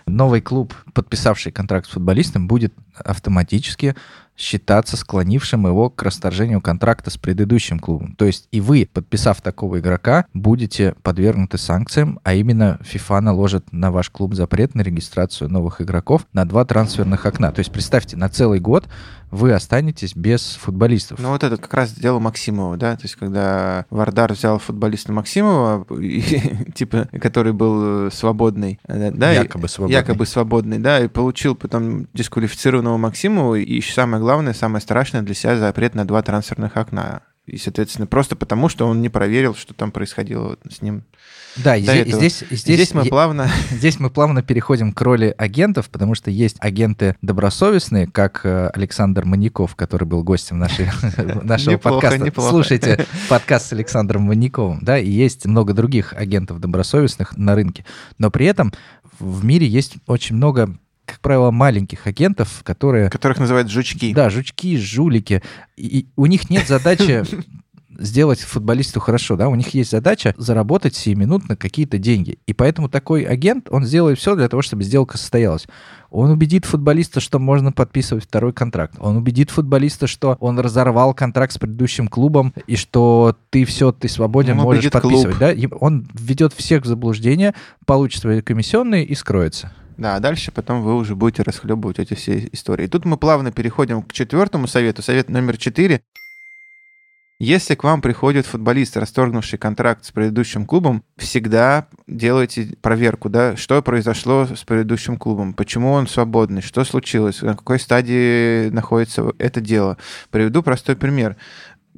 [SPEAKER 2] новый клуб, подписавший контракт с футболистом, будет автоматически считаться склонившим его к расторжению контракта с предыдущим клубом. То есть и вы, подписав такого игрока, будете подвергнуты санкциям, а именно FIFA наложит на ваш клуб запрет на регистрацию новых игроков на два трансферных окна. То есть представьте, на целый год вы останетесь без футболистов.
[SPEAKER 1] Ну вот это как раз дело Максимова, да, то есть когда Вардар взял футболиста Максимова, типа, который был свободный,
[SPEAKER 2] э, да, якобы свободный.
[SPEAKER 1] якобы свободный, да, и получил потом дисквалифицированного Максимова, и еще самое главное, самое страшное для себя запрет на два трансферных окна. И, соответственно, просто потому, что он не проверил, что там происходило с ним.
[SPEAKER 2] Да, здесь, здесь, здесь,
[SPEAKER 1] здесь мы плавно...
[SPEAKER 2] Здесь мы плавно переходим к роли агентов, потому что есть агенты добросовестные, как э, Александр Маньяков, который был гостем нашей, нашего неплохо, подкаста. Неплохо. Слушайте подкаст с Александром Маньяковым, да, и есть много других агентов добросовестных на рынке. Но при этом в мире есть очень много как правило, маленьких агентов, которые...
[SPEAKER 1] Которых называют жучки.
[SPEAKER 2] Да, жучки, жулики. И у них нет задачи сделать футболисту хорошо, да, у них есть задача заработать сиюминутно какие-то деньги. И поэтому такой агент, он сделает все для того, чтобы сделка состоялась. Он убедит футболиста, что можно подписывать второй контракт. Он убедит футболиста, что он разорвал контракт с предыдущим клубом и что ты все, ты свободен, он можешь подписывать. Клуб. Да? И он введет всех в заблуждение, получит свои комиссионные и скроется.
[SPEAKER 1] Да, а дальше потом вы уже будете расхлебывать эти все истории. тут мы плавно переходим к четвертому совету. Совет номер четыре. Если к вам приходит футболист, расторгнувший контракт с предыдущим клубом, всегда делайте проверку, да, что произошло с предыдущим клубом, почему он свободный, что случилось, на какой стадии находится это дело. Приведу простой пример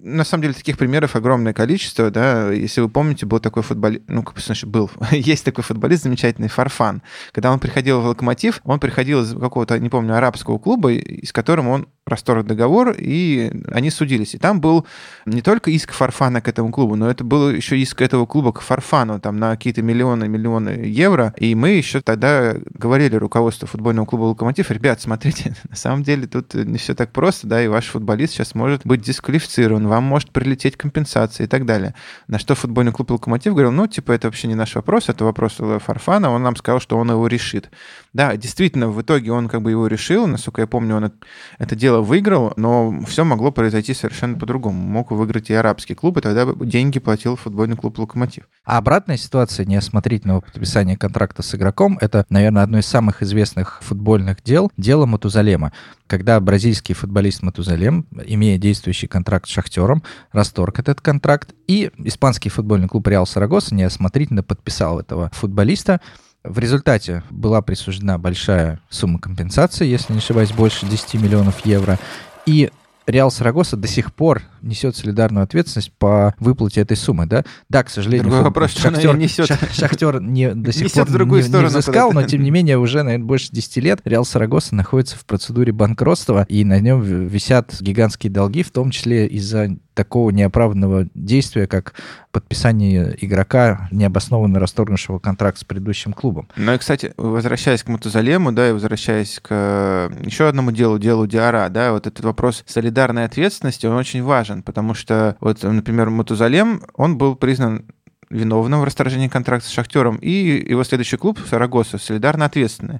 [SPEAKER 1] на самом деле таких примеров огромное количество, да, если вы помните, был такой футболист, ну, значит, был, есть такой футболист замечательный, Фарфан. Когда он приходил в Локомотив, он приходил из какого-то, не помню, арабского клуба, с которым он расторг договор, и они судились. И там был не только иск Фарфана к этому клубу, но это был еще иск этого клуба к Фарфану, там на какие-то миллионы, миллионы евро. И мы еще тогда говорили руководству футбольного клуба «Локомотив», ребят, смотрите, на самом деле тут не все так просто, да, и ваш футболист сейчас может быть дисквалифицирован, вам может прилететь компенсация и так далее. На что футбольный клуб «Локомотив» говорил, ну, типа, это вообще не наш вопрос, это вопрос Фарфана, он нам сказал, что он его решит. Да, действительно, в итоге он как бы его решил, насколько я помню, он это дело выиграл, но все могло произойти совершенно по-другому. Мог выиграть и арабский клуб, и тогда деньги платил футбольный клуб «Локомотив».
[SPEAKER 2] А обратная ситуация неосмотрительного подписания контракта с игроком — это, наверное, одно из самых известных футбольных дел — дело Матузалема. Когда бразильский футболист Матузалем, имея действующий контракт с «Шахтером», расторг этот контракт, и испанский футбольный клуб «Реал Сарагоса» неосмотрительно подписал этого футболиста, в результате была присуждена большая сумма компенсации, если не ошибаюсь, больше 10 миллионов евро. И Реал Сарагоса до сих пор несет солидарную ответственность по выплате этой суммы, да? Да, к сожалению,
[SPEAKER 1] Другой вопрос,
[SPEAKER 2] Шахтер,
[SPEAKER 1] что несет.
[SPEAKER 2] Шахтер не, до сих
[SPEAKER 1] Несет
[SPEAKER 2] пор
[SPEAKER 1] в другую
[SPEAKER 2] не,
[SPEAKER 1] сторону
[SPEAKER 2] не взыскал, но тем не менее уже, наверное, больше 10 лет Реал Сарагоса находится в процедуре банкротства, и на нем висят гигантские долги, в том числе из-за такого неоправданного действия, как подписание игрока, необоснованно расторгнувшего контракт с предыдущим клубом.
[SPEAKER 1] Ну и, кстати, возвращаясь к Матузалему, да, и возвращаясь к э, еще одному делу, делу Диара, да, вот этот вопрос солидарной ответственности, он очень важен, потому что, вот, например, Матузалем, он был признан виновным в расторжении контракта с Шахтером, и его следующий клуб, Сарагоса, солидарно ответственный.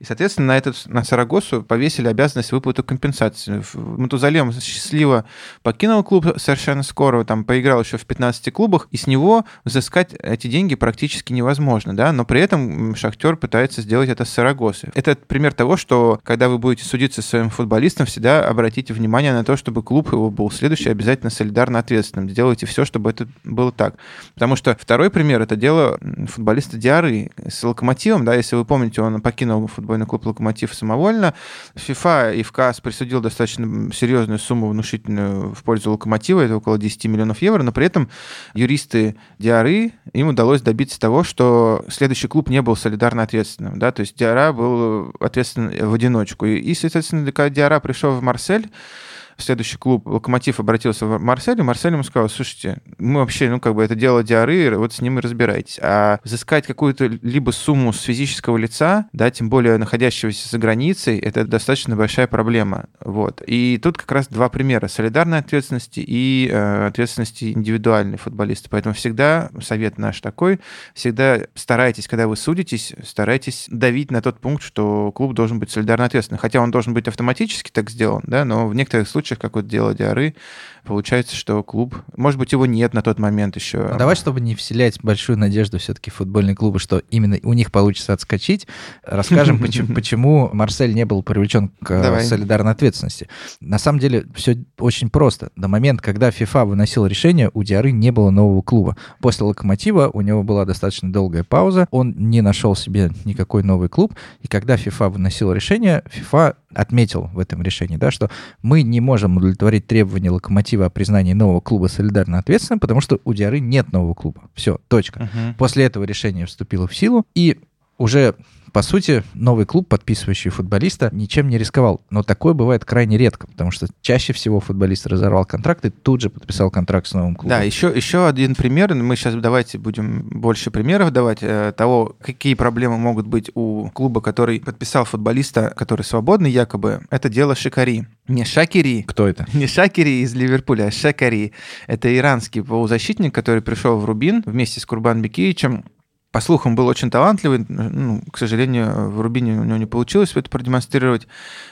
[SPEAKER 1] И, соответственно, на, этот, на Сарагосу повесили обязанность выплаты компенсации. Матузалем счастливо покинул клуб совершенно скоро, там поиграл еще в 15 клубах, и с него взыскать эти деньги практически невозможно, да, но при этом Шахтер пытается сделать это с Сарагосы. Это пример того, что когда вы будете судиться со своим футболистом, всегда обратите внимание на то, чтобы клуб его был следующий обязательно солидарно ответственным. Сделайте все, чтобы это было так. Потому что второй пример — это дело футболиста Диары с Локомотивом, да, если вы помните, он покинул футбольный клуб Локомотив самовольно. ФИФА и ФКАС присудил достаточно серьезную сумму внушительную в пользу Локомотива, это около 10 миллионов евро, но при этом юристы Диары, им удалось добиться того, что следующий клуб не был солидарно ответственным, да, то есть Диара был ответственен в одиночку. И, соответственно, когда Диара пришел в Марсель, следующий клуб «Локомотив» обратился в Марсель, и Марсель ему сказал, слушайте, мы вообще, ну, как бы это дело Диары, вот с ним и разбирайтесь. А взыскать какую-то либо сумму с физического лица, да, тем более находящегося за границей, это достаточно большая проблема. Вот. И тут как раз два примера. Солидарной ответственности и э, ответственности индивидуальной футболиста. Поэтому всегда совет наш такой, всегда старайтесь, когда вы судитесь, старайтесь давить на тот пункт, что клуб должен быть солидарно ответственным. Хотя он должен быть автоматически так сделан, да, но в некоторых случаях, как вот дело Диары, получается, что клуб, может быть, его нет на тот момент еще.
[SPEAKER 2] Ну, давай, чтобы не вселять большую надежду все-таки футбольные клубы, что именно у них получится отскочить, расскажем, почему, Марсель не был привлечен к э, солидарной ответственности. На самом деле все очень просто. До момента, когда ФИФА выносил решение, у Диары не было нового клуба. После Локомотива у него была достаточно долгая пауза, он не нашел себе никакой новый клуб, и когда ФИФА выносил решение, ФИФА отметил в этом решении, да, что мы не можем удовлетворить требования Локомотива о признании нового клуба солидарно ответственным, потому что у Диары нет нового клуба. Все, точка.
[SPEAKER 1] Мгм.
[SPEAKER 2] После этого решение вступило в силу, и уже, по сути, новый клуб, подписывающий футболиста, ничем не рисковал. Но такое бывает крайне редко, потому что чаще всего футболист разорвал контракт и тут же подписал контракт с новым клубом.
[SPEAKER 1] Да, еще, еще один пример. Мы сейчас давайте будем больше примеров давать э, того, какие проблемы могут быть у клуба, который подписал футболиста, который свободный якобы. Это дело Шикари. Не Шакири,
[SPEAKER 2] Кто это?
[SPEAKER 1] не Шакири из Ливерпуля, а Шакари. Это иранский полузащитник, который пришел в Рубин вместе с Курбан Бекиевичем. По слухам, был очень талантливый. Ну, к сожалению, в Рубине у него не получилось это продемонстрировать.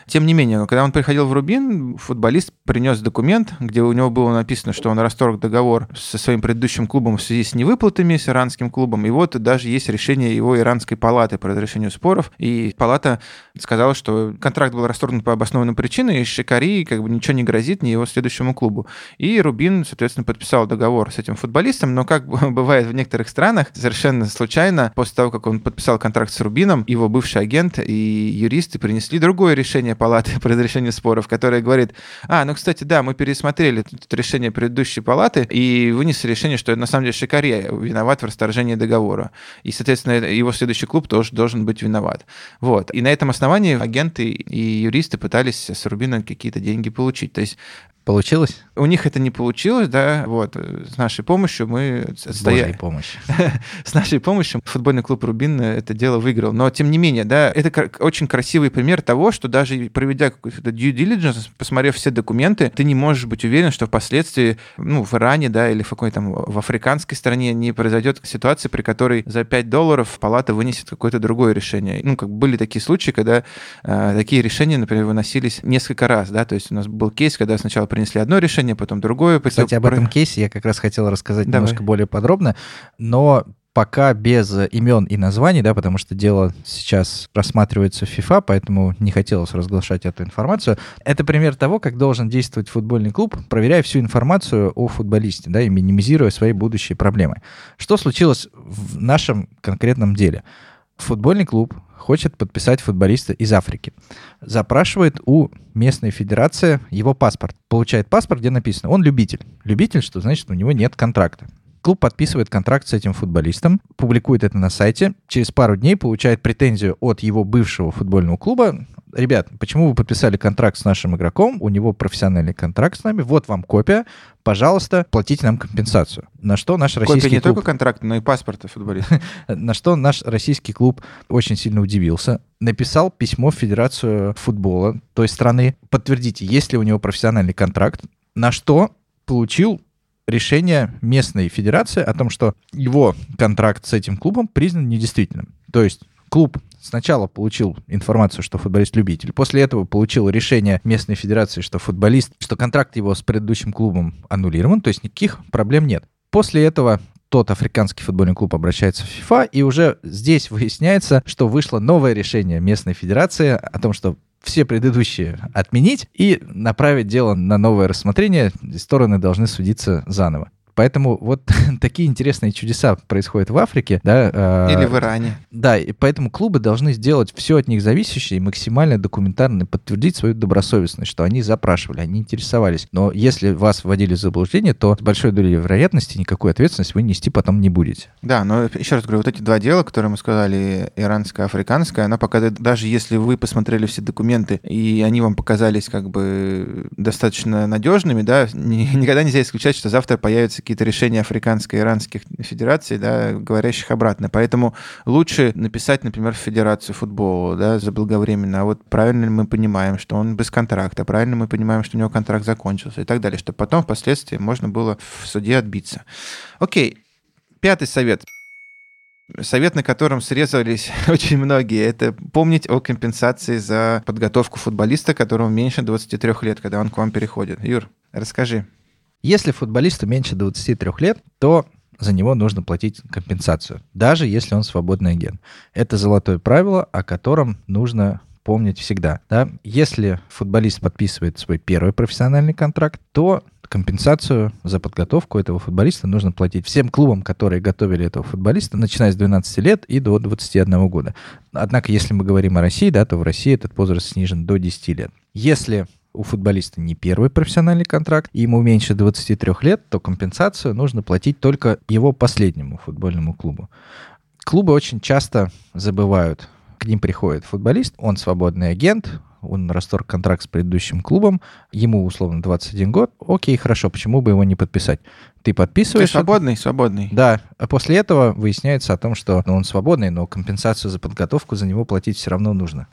[SPEAKER 1] Тем не менее, когда он приходил в Рубин, футболист принес документ, где у него было написано, что он расторг договор со своим предыдущим клубом в связи с невыплатами с иранским клубом. И вот даже есть решение его иранской палаты по разрешению споров. И палата сказала, что контракт был расторгнут по обоснованным причинам, и Шикари как бы ничего не грозит ни его следующему клубу. И Рубин, соответственно, подписал договор с этим футболистом, но как бывает в некоторых странах, совершенно случайно, после того, как он подписал контракт с Рубином, его бывший агент и юристы принесли другое решение палаты по разрешению споров, которое говорит, а, ну, кстати, да, мы пересмотрели тут решение предыдущей палаты и вынесли решение, что на самом деле Шикари виноват в расторжении договора. И, соответственно, его следующий клуб тоже должен быть виноват. Вот. И на этом основании агенты и юристы пытались с Рубина какие-то деньги получить. То есть
[SPEAKER 2] Получилось?
[SPEAKER 1] у них это не получилось, да, вот, с нашей помощью мы
[SPEAKER 2] С
[SPEAKER 1] отстояли.
[SPEAKER 2] Божьей помощью.
[SPEAKER 1] С нашей помощью футбольный клуб Рубин это дело выиграл. Но, тем не менее, да, это очень красивый пример того, что даже проведя какой-то due diligence, посмотрев все документы, ты не можешь быть уверен, что впоследствии, ну, в Иране, да, или в какой-то там в африканской стране не произойдет ситуация, при которой за 5 долларов палата вынесет какое-то другое решение. Ну, как были такие случаи, когда э, такие решения, например, выносились несколько раз, да, то есть у нас был кейс, когда сначала принесли одно решение, потом другое.
[SPEAKER 2] Кстати, об этом кейсе я как раз хотел рассказать
[SPEAKER 1] Давай.
[SPEAKER 2] немножко более подробно, но пока без имен и названий, да, потому что дело сейчас рассматривается в FIFA, поэтому не хотелось разглашать эту информацию. Это пример того, как должен действовать футбольный клуб, проверяя всю информацию о футболисте, да, и минимизируя свои будущие проблемы. Что случилось в нашем конкретном деле? Футбольный клуб хочет подписать футболиста из Африки. Запрашивает у местной федерации его паспорт. Получает паспорт, где написано, он любитель. Любитель, что значит, у него нет контракта. Клуб подписывает контракт с этим футболистом, публикует это на сайте, через пару дней получает претензию от его бывшего футбольного клуба. Ребят, почему вы подписали контракт с нашим игроком? У него профессиональный контракт с нами. Вот вам копия. Пожалуйста, платите нам компенсацию. На что наш российский
[SPEAKER 1] Копия не
[SPEAKER 2] клуб...
[SPEAKER 1] только контракта, но и паспорта футболиста.
[SPEAKER 2] На что наш российский клуб очень сильно удивился. Написал письмо в Федерацию футбола той страны. Подтвердите, есть ли у него профессиональный контракт. На что получил решение местной федерации о том, что его контракт с этим клубом признан недействительным. То есть клуб сначала получил информацию, что футболист любитель, после этого получил решение местной федерации, что футболист, что контракт его с предыдущим клубом аннулирован, то есть никаких проблем нет. После этого тот африканский футбольный клуб обращается в ФИФА, и уже здесь выясняется, что вышло новое решение местной федерации о том, что все предыдущие отменить и направить дело на новое рассмотрение. Стороны должны судиться заново. Поэтому вот такие интересные чудеса происходят в Африке, да.
[SPEAKER 1] Э, Или в Иране.
[SPEAKER 2] Да, и поэтому клубы должны сделать все от них зависящее и максимально документарно подтвердить свою добросовестность, что они запрашивали, они интересовались. Но если вас вводили в заблуждение, то с большой долей вероятности никакой ответственности вы нести потом не будете.
[SPEAKER 1] Да, но еще раз говорю, вот эти два дела, которые мы сказали, иранское, африканское, она показывает, даже если вы посмотрели все документы, и они вам показались как бы достаточно надежными, да, никогда нельзя исключать, что завтра появится какие-то решения африканской и иранских федераций, да, говорящих обратно. Поэтому лучше написать, например, в Федерацию футбола, да, заблаговременно, а вот правильно ли мы понимаем, что он без контракта, правильно мы понимаем, что у него контракт закончился и так далее, чтобы потом впоследствии можно было в суде отбиться. Окей, пятый совет совет, на котором срезались очень многие, это помнить о компенсации за подготовку футболиста, которому меньше 23 лет, когда он к вам переходит. Юр, расскажи.
[SPEAKER 2] Если футболисту меньше 23 лет, то за него нужно платить компенсацию, даже если он свободный агент. Это золотое правило, о котором нужно помнить всегда. Да? Если футболист подписывает свой первый профессиональный контракт, то компенсацию за подготовку этого футболиста нужно платить всем клубам, которые готовили этого футболиста, начиная с 12 лет и до 21 года. Однако, если мы говорим о России, да, то в России этот возраст снижен до 10 лет. Если у футболиста не первый профессиональный контракт, и ему меньше 23 лет, то компенсацию нужно платить только его последнему футбольному клубу. Клубы очень часто забывают, к ним приходит футболист, он свободный агент, он расторг контракт с предыдущим клубом, ему условно 21 год, окей, хорошо, почему бы его не подписать? Ты подписываешь... Ты
[SPEAKER 1] свободный, свободный.
[SPEAKER 2] Да, а после этого выясняется о том, что он свободный, но компенсацию за подготовку за него платить все равно нужно.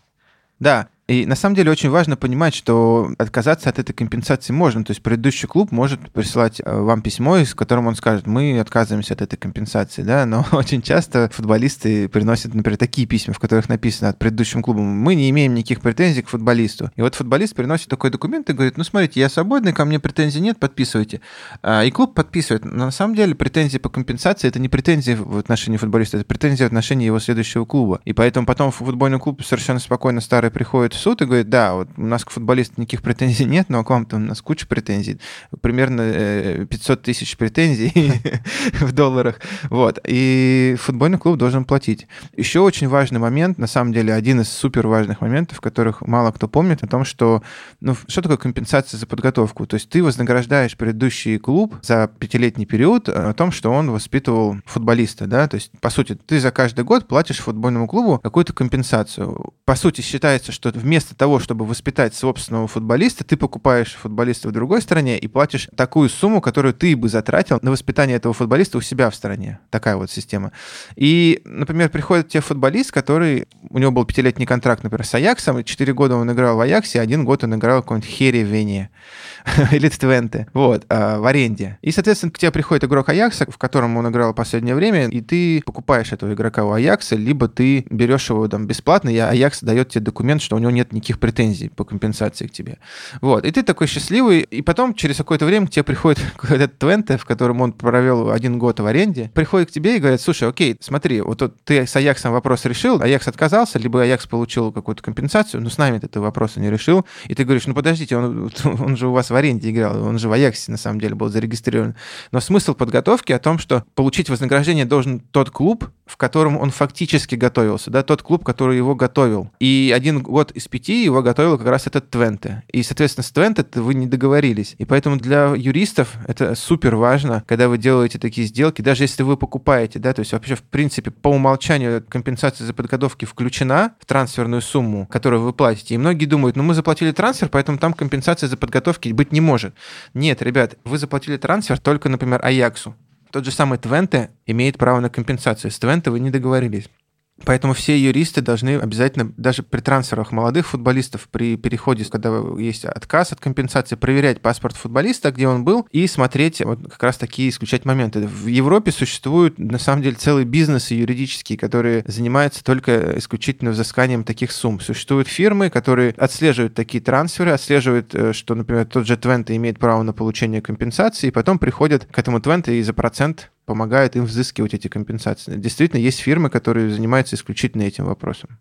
[SPEAKER 1] Да, и на самом деле очень важно понимать, что отказаться от этой компенсации можно. То есть предыдущий клуб может присылать э, вам письмо, с которым он скажет, мы отказываемся от этой компенсации, да, но очень часто футболисты приносят, например, такие письма, в которых написано от предыдущим клубом, мы не имеем никаких претензий к футболисту. И вот футболист приносит такой документ и говорит, ну смотрите, я свободный, ко мне претензий нет, подписывайте. А, и клуб подписывает. Но на самом деле претензии по компенсации это не претензии в отношении футболиста, это претензии в отношении его следующего клуба. И поэтому потом футбольный клуб совершенно спокойно старый приходит в суд и говорит, да, вот у нас к футболисту никаких претензий нет, но к вам-то у нас куча претензий. Примерно 500 э, тысяч претензий в долларах. Вот. И футбольный клуб должен платить. Еще очень важный момент, на самом деле, один из супер важных моментов, которых мало кто помнит, о том, что, ну, что такое компенсация за подготовку? То есть ты вознаграждаешь предыдущий клуб за пятилетний период о том, что он воспитывал футболиста, да, то есть, по сути, ты за каждый год платишь футбольному клубу какую-то компенсацию. По сути, считается, что вместо того, чтобы воспитать собственного футболиста, ты покупаешь футболиста в другой стране и платишь такую сумму, которую ты бы затратил на воспитание этого футболиста у себя в стране. Такая вот система. И, например, приходит тебе футболист, который... У него был пятилетний контракт, например, с Аяксом, четыре года он играл в Аяксе, один год он играл в каком-нибудь Хере Вене или Твенте, вот, а, в аренде. И, соответственно, к тебе приходит игрок Аякса, в котором он играл в последнее время, и ты покупаешь этого игрока у Аякса, либо ты берешь его там бесплатно, и Аякс дает тебе документ, что у него нет никаких претензий по компенсации к тебе. Вот. И ты такой счастливый, и потом через какое-то время к тебе приходит этот Твенте, в котором он провел один год в аренде, приходит к тебе и говорит, слушай, окей, смотри, вот тут ты с Аяксом вопрос решил, Аякс отказался, либо Аякс получил какую-то компенсацию, но с нами ты этого вопроса не решил, и ты говоришь, ну подождите, он, он же у вас в аренде играл, он же в Аяксе на самом деле был зарегистрирован. Но смысл подготовки о том, что получить вознаграждение должен тот клуб, в котором он фактически готовился, да, тот клуб, который его готовил. И один год из пяти его готовил как раз этот Твенте. И, соответственно, с Твенте вы не договорились. И поэтому для юристов это супер важно, когда вы делаете такие сделки, даже если вы покупаете, да, то есть вообще, в принципе, по умолчанию компенсация за подготовки включена в трансферную сумму, которую вы платите. И многие думают, ну мы заплатили трансфер, поэтому там компенсация за подготовки быть не может. Нет, ребят, вы заплатили трансфер только, например, Аяксу. Тот же самый Твенте имеет право на компенсацию. С Твенте вы не договорились. Поэтому все юристы должны обязательно, даже при трансферах молодых футболистов, при переходе, когда есть отказ от компенсации, проверять паспорт футболиста, где он был, и смотреть вот как раз такие исключать моменты. В Европе существуют, на самом деле, целые бизнесы юридические, которые занимаются только исключительно взысканием таких сумм. Существуют фирмы, которые отслеживают такие трансферы, отслеживают, э, что, например, тот же Твенте имеет право на получение компенсации, и потом приходят к этому Твенте и за процент помогает им взыскивать эти компенсации. Действительно, есть фирмы, которые занимаются исключительно этим вопросом.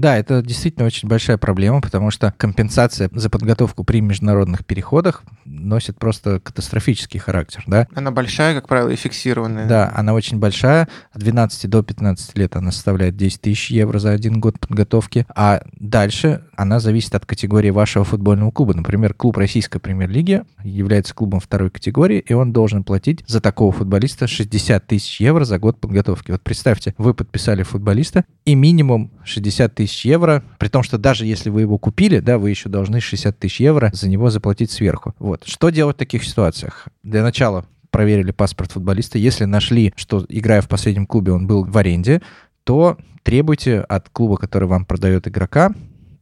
[SPEAKER 2] Да, это действительно очень большая проблема, потому что компенсация за подготовку при международных переходах носит просто катастрофический характер, да?
[SPEAKER 1] Она большая, как правило, и фиксированная.
[SPEAKER 2] Да, она очень большая. От 12 до 15 лет она составляет 10 тысяч евро за один год подготовки. А дальше она зависит от категории вашего футбольного клуба. Например, клуб российской премьер-лиги является клубом второй категории, и он должен платить за такого футболиста 60 тысяч евро за год подготовки. Вот представьте, вы подписали футболиста, и минимум 60 тысяч тысяч евро, при том, что даже если вы его купили, да, вы еще должны 60 тысяч евро за него заплатить сверху. Вот. Что делать в таких ситуациях? Для начала проверили паспорт футболиста. Если нашли, что, играя в последнем клубе, он был в аренде, то требуйте от клуба, который вам продает игрока,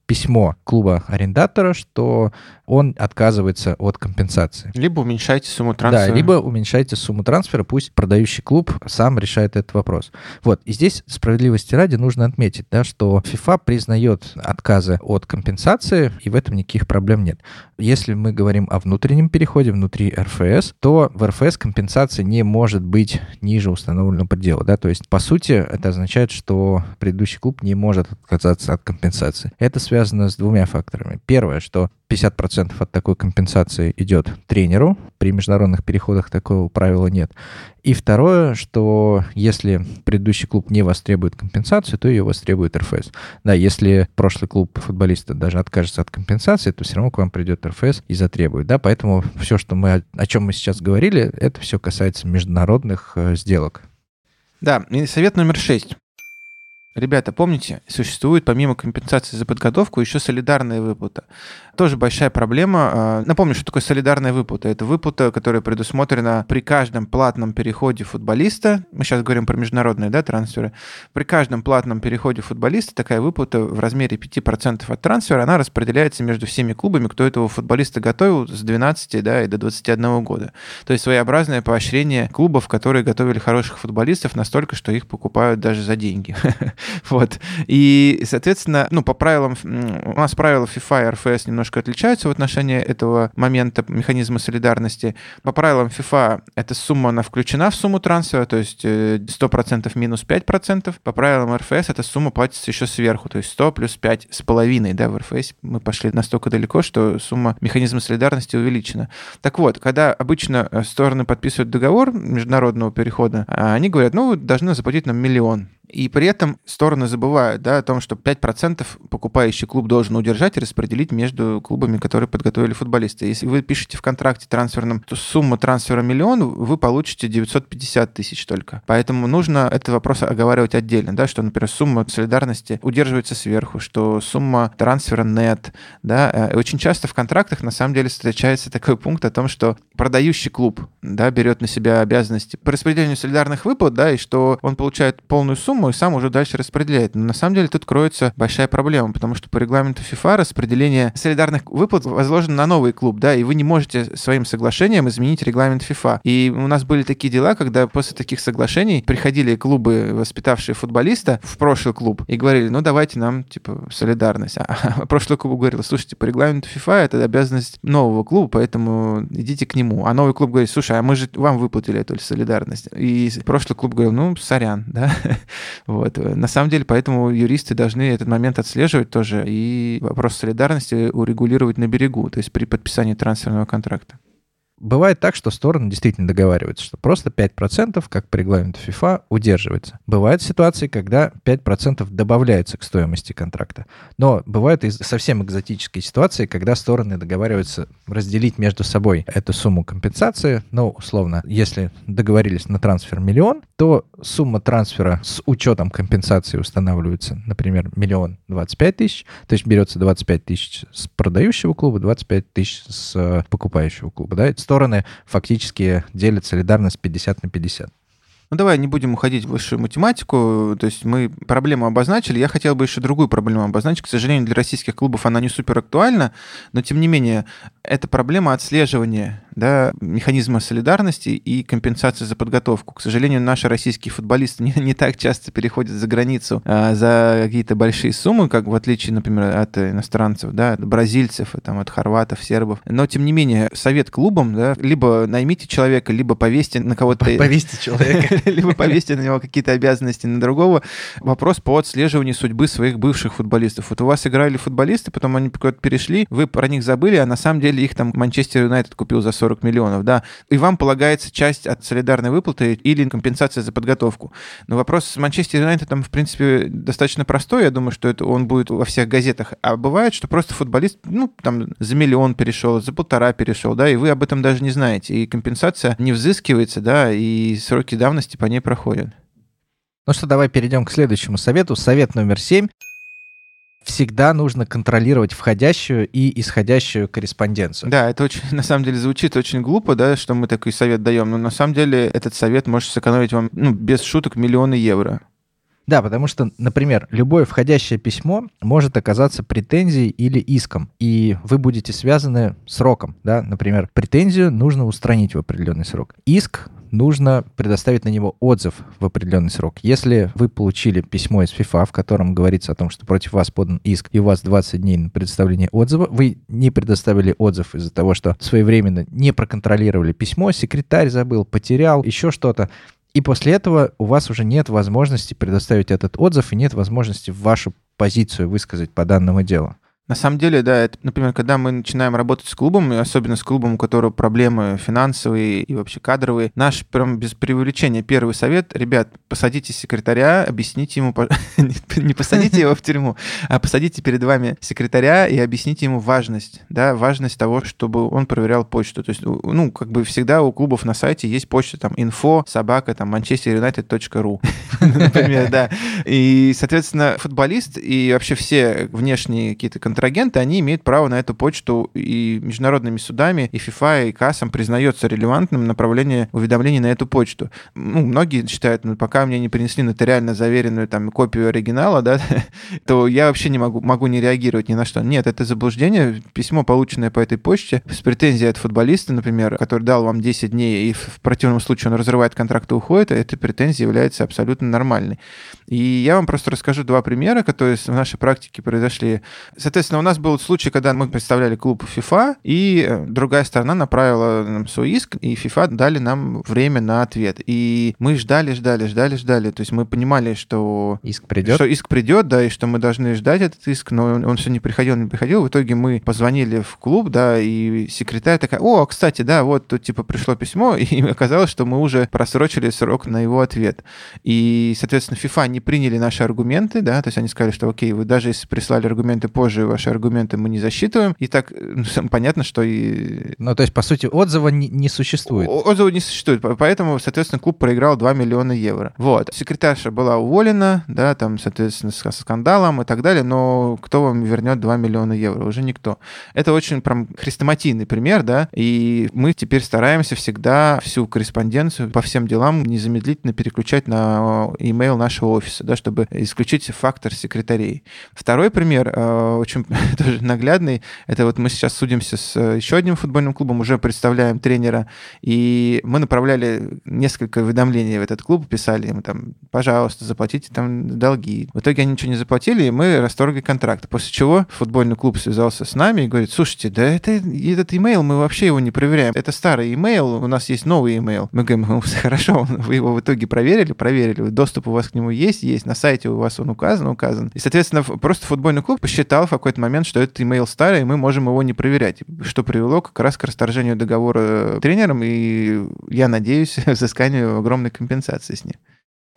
[SPEAKER 2] письмо клуба арендатора, что он отказывается от компенсации.
[SPEAKER 1] Либо уменьшайте сумму трансфера.
[SPEAKER 2] Да, либо уменьшайте сумму трансфера, пусть продающий клуб сам решает этот вопрос. Вот, и здесь справедливости ради нужно отметить, да, что FIFA признает отказы от компенсации, и в этом никаких проблем нет. Если мы говорим о внутреннем переходе внутри РФС, то в РФС компенсация не может быть ниже установленного предела, да, то есть, по сути, это означает, что предыдущий клуб не может отказаться от компенсации. Это связано связано с двумя факторами. Первое, что 50% от такой компенсации идет тренеру. При международных переходах такого правила нет. И второе, что если предыдущий клуб не востребует компенсацию, то ее востребует РФС. Да, если прошлый клуб футболиста даже откажется от компенсации, то все равно к вам придет РФС и затребует. Да, поэтому все, что мы, о чем мы сейчас говорили, это все касается международных э, сделок.
[SPEAKER 1] Да, и совет номер шесть. Ребята, помните, существует помимо компенсации за подготовку еще солидарная выплата. Тоже большая проблема. А, напомню, что такое солидарная выплата. Это выплата, которая предусмотрена при каждом платном переходе футболиста. Мы сейчас говорим про международные да, трансферы. При каждом платном переходе футболиста такая выплата в размере 5% от трансфера, она распределяется между всеми клубами, кто этого футболиста готовил с 12 да, и до 21 года. То есть своеобразное поощрение клубов, которые готовили хороших футболистов настолько, что их покупают даже за деньги. Вот. И, соответственно, ну, по правилам, у нас правила FIFA и РФС немножко отличаются в отношении этого момента механизма солидарности. По правилам FIFA эта сумма, она включена в сумму трансфера, то есть 100% э, минус 5%. По правилам РФС эта сумма платится еще сверху, то есть 100 плюс 5 с половиной, да, в РФС мы пошли настолько далеко, что сумма механизма солидарности увеличена. Так вот, когда обычно э, стороны подписывают договор международного перехода, а они говорят, ну, вы должны заплатить нам миллион. И при этом стороны забывают да, о том, что 5% покупающий клуб должен удержать и распределить между клубами, которые подготовили футболиста. Если вы пишете в контракте трансферном, то сумма трансфера миллион, вы получите 950 тысяч только. Поэтому нужно этот вопрос оговаривать отдельно, да, что, например, сумма солидарности удерживается сверху, что сумма трансфера нет. Да. Э, и очень часто в контрактах на самом деле встречается такой пункт о том, что продающий клуб да, берет на себя обязанности по распределению солидарных выплат, да, и что он получает полную сумму, сумму и сам уже дальше распределяет. Но на самом деле тут кроется большая проблема, потому что по регламенту FIFA распределение солидарных выплат возложено на новый клуб, да, и вы не можете своим соглашением изменить регламент FIFA. И у нас были такие дела, когда после таких соглашений приходили клубы, воспитавшие футболиста, в прошлый клуб и говорили, ну давайте нам, типа, солидарность. А прошлый клуб говорил, слушайте, по регламенту FIFA это обязанность нового клуба, поэтому идите к нему. А новый клуб говорит, слушай, а мы же вам выплатили эту солидарность. И прошлый клуб говорил, ну, сорян, да. Вот. На самом деле, поэтому юристы должны этот момент отслеживать тоже и вопрос солидарности урегулировать на берегу, то есть при подписании трансферного контракта.
[SPEAKER 2] Бывает так, что стороны действительно договариваются, что просто 5%, как по регламенту FIFA, удерживается. Бывают ситуации, когда 5% добавляется к стоимости контракта. Но бывают и совсем экзотические ситуации, когда стороны договариваются разделить между собой эту сумму компенсации. Ну, условно, если договорились на трансфер миллион, то сумма трансфера с учетом компенсации устанавливается, например, миллион двадцать пять тысяч, то есть берется 25 тысяч с продающего клуба, 25 тысяч с покупающего клуба. Да? Стороны фактически делят солидарность 50 на 50.
[SPEAKER 1] Ну, давай не будем уходить в высшую математику. То есть мы проблему обозначили. Я хотел бы еще другую проблему обозначить. К сожалению, для российских клубов она не супер актуальна, но тем не менее, это проблема отслеживания да, механизма солидарности и компенсации за подготовку. К сожалению, наши российские футболисты не, не так часто переходят за границу а, за какие-то большие суммы, как в отличие, например, от иностранцев, да, от бразильцев, там, от хорватов, сербов. Но, тем не менее, совет клубам, да, либо наймите человека, либо повесьте на кого-то...
[SPEAKER 2] Повесьте человека.
[SPEAKER 1] либо повесьте на него какие-то обязанности на другого. Вопрос по отслеживанию судьбы своих бывших футболистов. Вот у вас играли футболисты, потом они куда-то перешли, вы про них забыли, а на самом деле их там Манчестер Юнайтед купил за 40 миллионов, да, и вам полагается часть от солидарной выплаты или компенсация за подготовку. Но вопрос с Манчестер Юнайтед там, в принципе, достаточно простой, я думаю, что это он будет во всех газетах. А бывает, что просто футболист, ну, там, за миллион перешел, за полтора перешел, да, и вы об этом даже не знаете, и компенсация не взыскивается, да, и сроки давности по ней проходят.
[SPEAKER 2] Ну что, давай перейдем к следующему совету. Совет номер семь. Всегда нужно контролировать входящую и исходящую корреспонденцию.
[SPEAKER 1] Да, это очень, на самом деле, звучит очень глупо, да, что мы такой совет даем, но на самом деле этот совет может сэкономить вам, ну, без шуток, миллионы евро.
[SPEAKER 2] Да, потому что, например, любое входящее письмо может оказаться претензией или иском, и вы будете связаны сроком, да, например, претензию нужно устранить в определенный срок. Иск нужно предоставить на него отзыв в определенный срок. Если вы получили письмо из FIFA, в котором говорится о том, что против вас подан иск, и у вас 20 дней на предоставление отзыва, вы не предоставили отзыв из-за того, что своевременно не проконтролировали письмо, секретарь забыл, потерял, еще что-то, и после этого у вас уже нет возможности предоставить этот отзыв и нет возможности вашу позицию высказать по данному делу.
[SPEAKER 1] На самом деле, да, это, например, когда мы начинаем работать с клубом, и особенно с клубом, у которого проблемы финансовые и вообще кадровые, наш прям без преувеличения первый совет, ребят, посадите секретаря, объясните ему, не посадите его в тюрьму, а посадите перед вами секретаря и объясните ему важность, да, важность того, чтобы он проверял почту. То есть, ну, как бы всегда у клубов на сайте есть почта, там, info, собака, там, manchesterunited.ru, например, да. И, соответственно, футболист и вообще все внешние какие-то контрагенты, они имеют право на эту почту и международными судами, и FIFA, и КАСом признается релевантным направление уведомлений на эту почту. Ну, многие считают, ну, пока мне не принесли нотариально заверенную там копию оригинала, да, то я вообще не могу, могу не реагировать ни на что. Нет, это заблуждение. Письмо, полученное по этой почте, с претензией от футболиста, например, который дал вам 10 дней, и в противном случае он разрывает контракт и уходит, эта претензия является абсолютно нормальной. И я вам просто расскажу два примера, которые в нашей практике произошли. Соответственно, Соответственно, у нас был случай, когда мы представляли клуб FIFA, и э, другая сторона направила нам свой иск, и FIFA дали нам время на ответ. И мы ждали, ждали, ждали, ждали. То есть мы понимали, что...
[SPEAKER 2] Иск придет?
[SPEAKER 1] Что иск придет, да, и что мы должны ждать этот иск, но он все не приходил, не приходил. В итоге мы позвонили в клуб, да, и секретарь такая, о, кстати, да, вот тут типа пришло письмо, и оказалось, что мы уже просрочили срок на его ответ. И, соответственно, FIFA не приняли наши аргументы, да, то есть они сказали, что окей, вы даже если прислали аргументы позже, ваши аргументы мы не засчитываем. И так ну, понятно, что и...
[SPEAKER 2] Ну, то есть, по сути, отзыва не, не существует.
[SPEAKER 1] Отзыва не существует, поэтому, соответственно, клуб проиграл 2 миллиона евро. Вот. Секретарша была уволена, да, там, соответственно, с скандалом и так далее, но кто вам вернет 2 миллиона евро? Уже никто. Это очень прям хрестоматийный пример, да, и мы теперь стараемся всегда всю корреспонденцию по всем делам незамедлительно переключать на email нашего офиса, да, чтобы исключить фактор секретарей. Второй пример, э, очень тоже наглядный, это вот мы сейчас судимся с еще одним футбольным клубом, уже представляем тренера, и мы направляли несколько уведомлений в этот клуб, писали им там, пожалуйста, заплатите там долги. В итоге они ничего не заплатили, и мы расторгли контракт. После чего футбольный клуб связался с нами и говорит, слушайте, да это, этот имейл, мы вообще его не проверяем. Это старый имейл, у нас есть новый имейл. Мы говорим, ну, хорошо, вы его в итоге проверили, проверили, доступ у вас к нему есть, есть, на сайте у вас он указан, указан. И, соответственно, просто футбольный клуб посчитал в какой-то момент, что этот имейл старый, и мы можем его не проверять, что привело как раз к расторжению договора тренером, и я надеюсь, взысканию огромной компенсации с ним.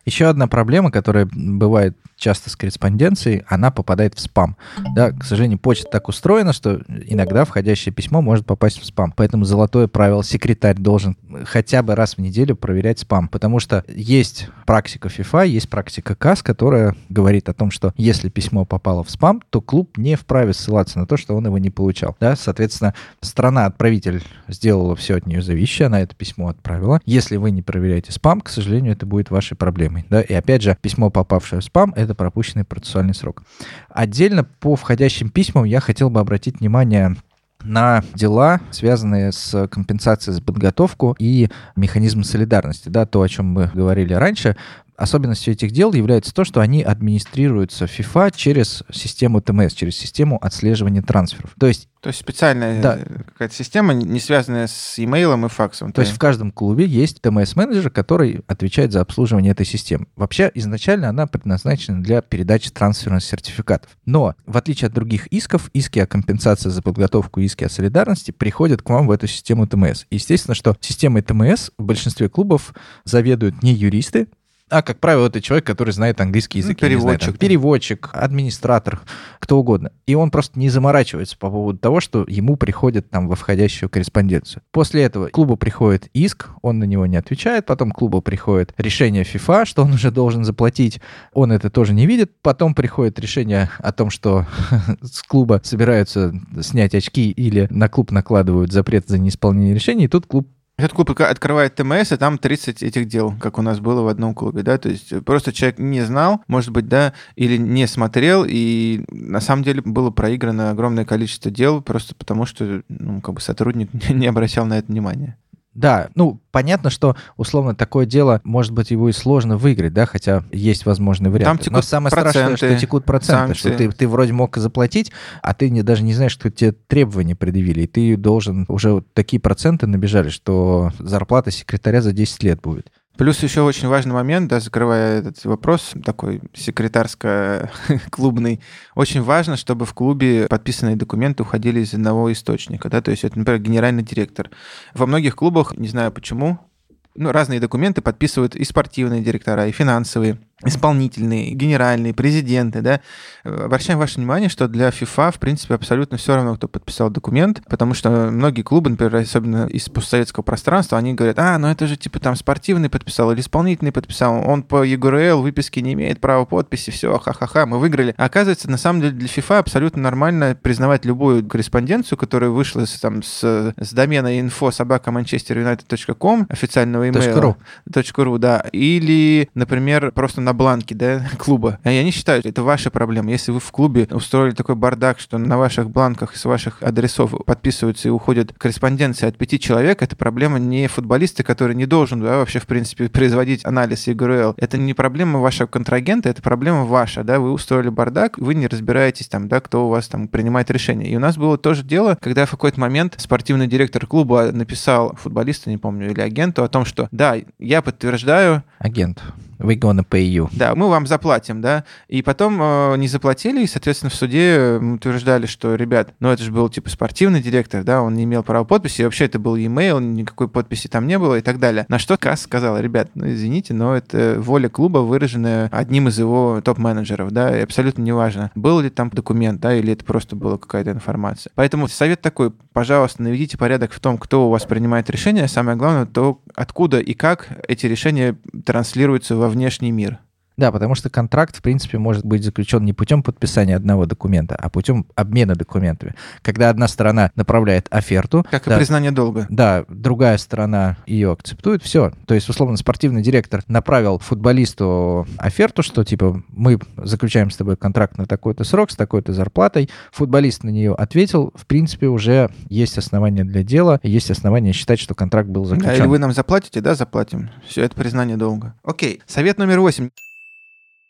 [SPEAKER 2] Еще одна проблема, которая бывает часто с корреспонденцией, она попадает в спам. Да, к сожалению, почта так устроена, что иногда входящее письмо может попасть в спам. Поэтому золотое правило, секретарь должен хотя бы раз в неделю проверять спам. Потому что есть практика FIFA, есть практика КАС, которая говорит о том, что если письмо попало в спам, то клуб не вправе ссылаться на то, что он его не получал. Да, соответственно, страна-отправитель сделала все от нее зависящее, она это письмо отправила. Если вы не проверяете спам, к сожалению, это будет вашей проблемой проблемой. Да? И опять же, письмо, попавшее в спам, это пропущенный процессуальный срок. Отдельно по входящим письмам я хотел бы обратить внимание на дела, связанные с компенсацией за подготовку и механизмом солидарности. Да, то, о чем мы говорили раньше, особенностью этих дел является то, что они администрируются FIFA через систему ТМС, через систему отслеживания трансферов. То есть
[SPEAKER 1] то есть специальная да. какая-то система, не связанная с имейлом и факсом.
[SPEAKER 2] То есть в каждом клубе есть ТМС-менеджер, который отвечает за обслуживание этой системы. Вообще, изначально она предназначена для передачи трансферных сертификатов. Но, в отличие от других исков, иски о компенсации за подготовку и иски о солидарности приходят к вам в эту систему ТМС. Естественно, что системой ТМС в большинстве клубов заведуют не юристы, а, как правило, это человек, который знает английский язык.
[SPEAKER 1] Ну, переводчик.
[SPEAKER 2] Знаю, там, переводчик, администратор, кто угодно. И он просто не заморачивается по поводу того, что ему приходит там во входящую корреспонденцию. После этого клубу приходит иск, он на него не отвечает, потом клубу приходит решение FIFA, что он уже должен заплатить, он это тоже не видит, потом приходит решение о том, что с клуба собираются снять очки или на клуб накладывают запрет за неисполнение решений, и тут клуб
[SPEAKER 1] этот клуб открывает ТМС, и там 30 этих дел, как у нас было в одном клубе, да, то есть просто человек не знал, может быть, да, или не смотрел, и на самом деле было проиграно огромное количество дел просто потому, что, ну, как бы сотрудник не обращал на это внимания.
[SPEAKER 2] Да, ну, понятно, что, условно, такое дело, может быть, его и сложно выиграть, да, хотя есть возможные варианты. Там
[SPEAKER 1] текут
[SPEAKER 2] Но самое
[SPEAKER 1] проценты,
[SPEAKER 2] страшное, что текут проценты, санкции. что ты, ты вроде мог заплатить, а ты не, даже не знаешь, что тебе требования предъявили, и ты должен, уже вот такие проценты набежали, что зарплата секретаря за 10 лет будет.
[SPEAKER 1] Плюс еще очень важный момент, да, закрывая этот вопрос, такой секретарско-клубный, очень важно, чтобы в клубе подписанные документы уходили из одного источника, да, то есть это, например, генеральный директор. Во многих клубах, не знаю почему, ну, разные документы подписывают и спортивные директора, и финансовые исполнительные, генеральные, президенты, да, обращаем ваше внимание, что для FIFA, в принципе, абсолютно все равно, кто подписал документ, потому что многие клубы, например, особенно из постсоветского пространства, они говорят, а, ну это же типа там спортивный подписал или исполнительный подписал, он по EGRL выписки не имеет права подписи, все, ха-ха-ха, мы выиграли. А оказывается, на самом деле для FIFA абсолютно нормально признавать любую корреспонденцию, которая вышла с, там, с, с домена info собака manchesterunited.com, официального имейла. .ru, да. Или, например, просто на на бланке да, клуба. И они считают, это ваша проблема. Если вы в клубе устроили такой бардак, что на ваших бланках с ваших адресов подписываются и уходят корреспонденции от пяти человек, это проблема не футболиста, который не должен да, вообще, в принципе, производить анализ ЕГРЛ. Это не проблема вашего контрагента, это проблема ваша. Да? Вы устроили бардак, вы не разбираетесь, там, да, кто у вас там принимает решение. И у нас было тоже дело, когда в какой-то момент спортивный директор клуба написал футболисту, не помню, или агенту о том, что да, я подтверждаю...
[SPEAKER 2] Агент We gonna pay you.
[SPEAKER 1] Да, мы вам заплатим, да. И потом э, не заплатили, и, соответственно, в суде утверждали, что, ребят, ну это же был типа спортивный директор, да, он не имел права подписи, и вообще это был e-mail, никакой подписи там не было и так далее. На что КАС сказал, ребят, ну извините, но это воля клуба, выраженная одним из его топ-менеджеров, да, и абсолютно неважно, был ли там документ, да, или это просто была какая-то информация. Поэтому совет такой, пожалуйста, наведите порядок в том, кто у вас принимает решения, самое главное, то откуда и как эти решения транслируются во внешний мир.
[SPEAKER 2] Да, потому что контракт, в принципе, может быть заключен не путем подписания одного документа, а путем обмена документами. Когда одна сторона направляет оферту...
[SPEAKER 1] Как
[SPEAKER 2] да,
[SPEAKER 1] и признание долга.
[SPEAKER 2] Да, другая сторона ее акцептует, все. То есть, условно, спортивный директор направил футболисту оферту, что, типа, мы заключаем с тобой контракт на такой-то срок, с такой-то зарплатой. Футболист на нее ответил. В принципе, уже есть основания для дела, есть основания считать, что контракт был заключен.
[SPEAKER 1] Да, или вы нам заплатите, да, заплатим. Все, это признание долга. Окей, совет номер восемь.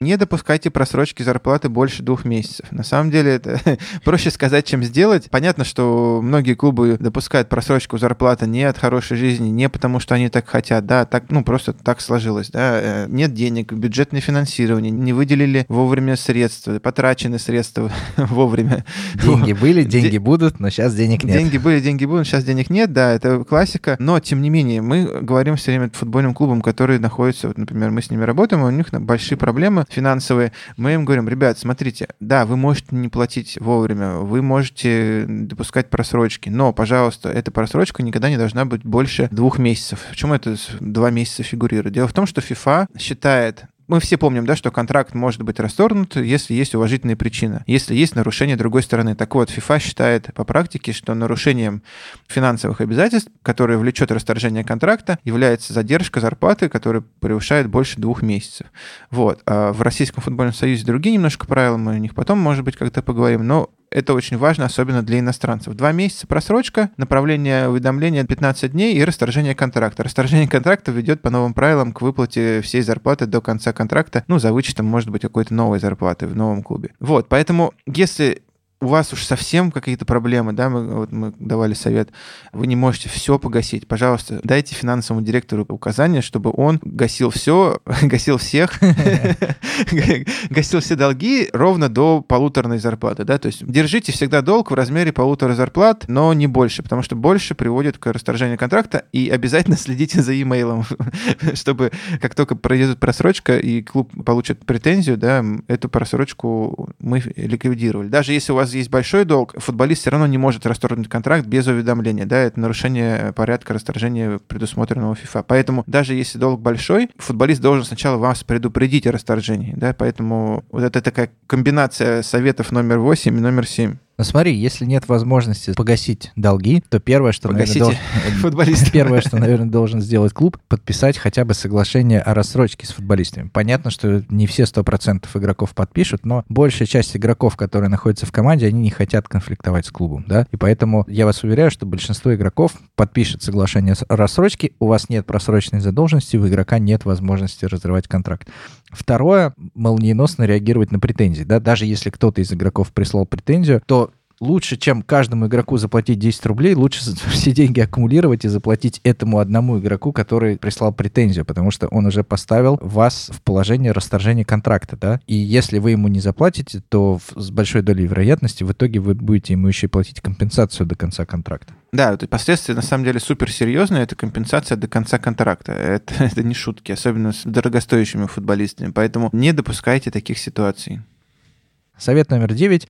[SPEAKER 1] Не допускайте просрочки зарплаты больше двух месяцев. На самом деле это проще сказать, чем сделать. Понятно, что многие клубы допускают просрочку зарплаты не от хорошей жизни, не потому, что они так хотят, да, так, ну, просто так сложилось, да. Э, нет денег, бюджетное финансирование, не выделили вовремя средства, потрачены средства вовремя.
[SPEAKER 2] Деньги были, деньги будут, но сейчас денег нет.
[SPEAKER 1] Деньги были, деньги будут, сейчас денег нет, да, это классика. Но, тем не менее, мы говорим все время футбольным клубам, которые находятся, вот, например, мы с ними работаем, у них большие проблемы финансовые, мы им говорим, ребят, смотрите, да, вы можете не платить вовремя, вы можете допускать просрочки, но, пожалуйста, эта просрочка никогда не должна быть больше двух месяцев. Почему это два месяца фигурирует? Дело в том, что FIFA считает мы все помним, да, что контракт может быть расторгнут, если есть уважительная причина, если есть нарушение другой стороны. Так вот, FIFA считает по практике, что нарушением финансовых обязательств, которое влечет расторжение контракта, является задержка зарплаты, которая превышает больше двух месяцев. Вот. А в Российском футбольном союзе другие немножко правила, мы о них потом, может быть, как-то поговорим, но это очень важно, особенно для иностранцев. Два месяца просрочка, направление уведомления 15 дней и расторжение контракта. Расторжение контракта ведет по новым правилам к выплате всей зарплаты до конца контракта, ну, за вычетом, может быть, какой-то новой зарплаты в новом клубе. Вот, поэтому, если у вас уж совсем какие-то проблемы, да, мы, вот мы давали совет, вы не можете все погасить, пожалуйста, дайте финансовому директору указание, чтобы он гасил все, гасил всех, гасил все долги ровно до полуторной зарплаты, да, то есть держите всегда долг в размере полутора зарплат, но не больше, потому что больше приводит к расторжению контракта, и обязательно следите за имейлом, чтобы как только пройдет просрочка и клуб получит претензию, да, эту просрочку мы ликвидировали. Даже если у вас есть большой долг, футболист все равно не может расторгнуть контракт без уведомления. Да, это нарушение порядка расторжения предусмотренного FIFA. Поэтому даже если долг большой, футболист должен сначала вас предупредить о расторжении. Да, поэтому вот это такая комбинация советов номер 8 и номер 7.
[SPEAKER 2] Но смотри, если нет возможности погасить долги, то первое, что, наверное, должен,
[SPEAKER 1] футболист.
[SPEAKER 2] первое, что, наверное, должен сделать клуб, подписать хотя бы соглашение о рассрочке с футболистами. Понятно, что не все 100% игроков подпишут, но большая часть игроков, которые находятся в команде, они не хотят конфликтовать с клубом, да, и поэтому я вас уверяю, что большинство игроков подпишет соглашение о рассрочке, у вас нет просроченной задолженности, у игрока нет возможности разрывать контракт. Второе, молниеносно реагировать на претензии, да, даже если кто-то из игроков прислал претензию, то лучше, чем каждому игроку заплатить 10 рублей, лучше все деньги аккумулировать и заплатить этому одному игроку, который прислал претензию, потому что он уже поставил вас в положение расторжения контракта, да, и если вы ему не заплатите, то с большой долей вероятности в итоге вы будете ему еще платить компенсацию до конца контракта.
[SPEAKER 1] Да, то последствия на самом деле суперсерьезные, это компенсация до конца контракта. Это, это не шутки, особенно с дорогостоящими футболистами, поэтому не допускайте таких ситуаций.
[SPEAKER 2] Совет номер девять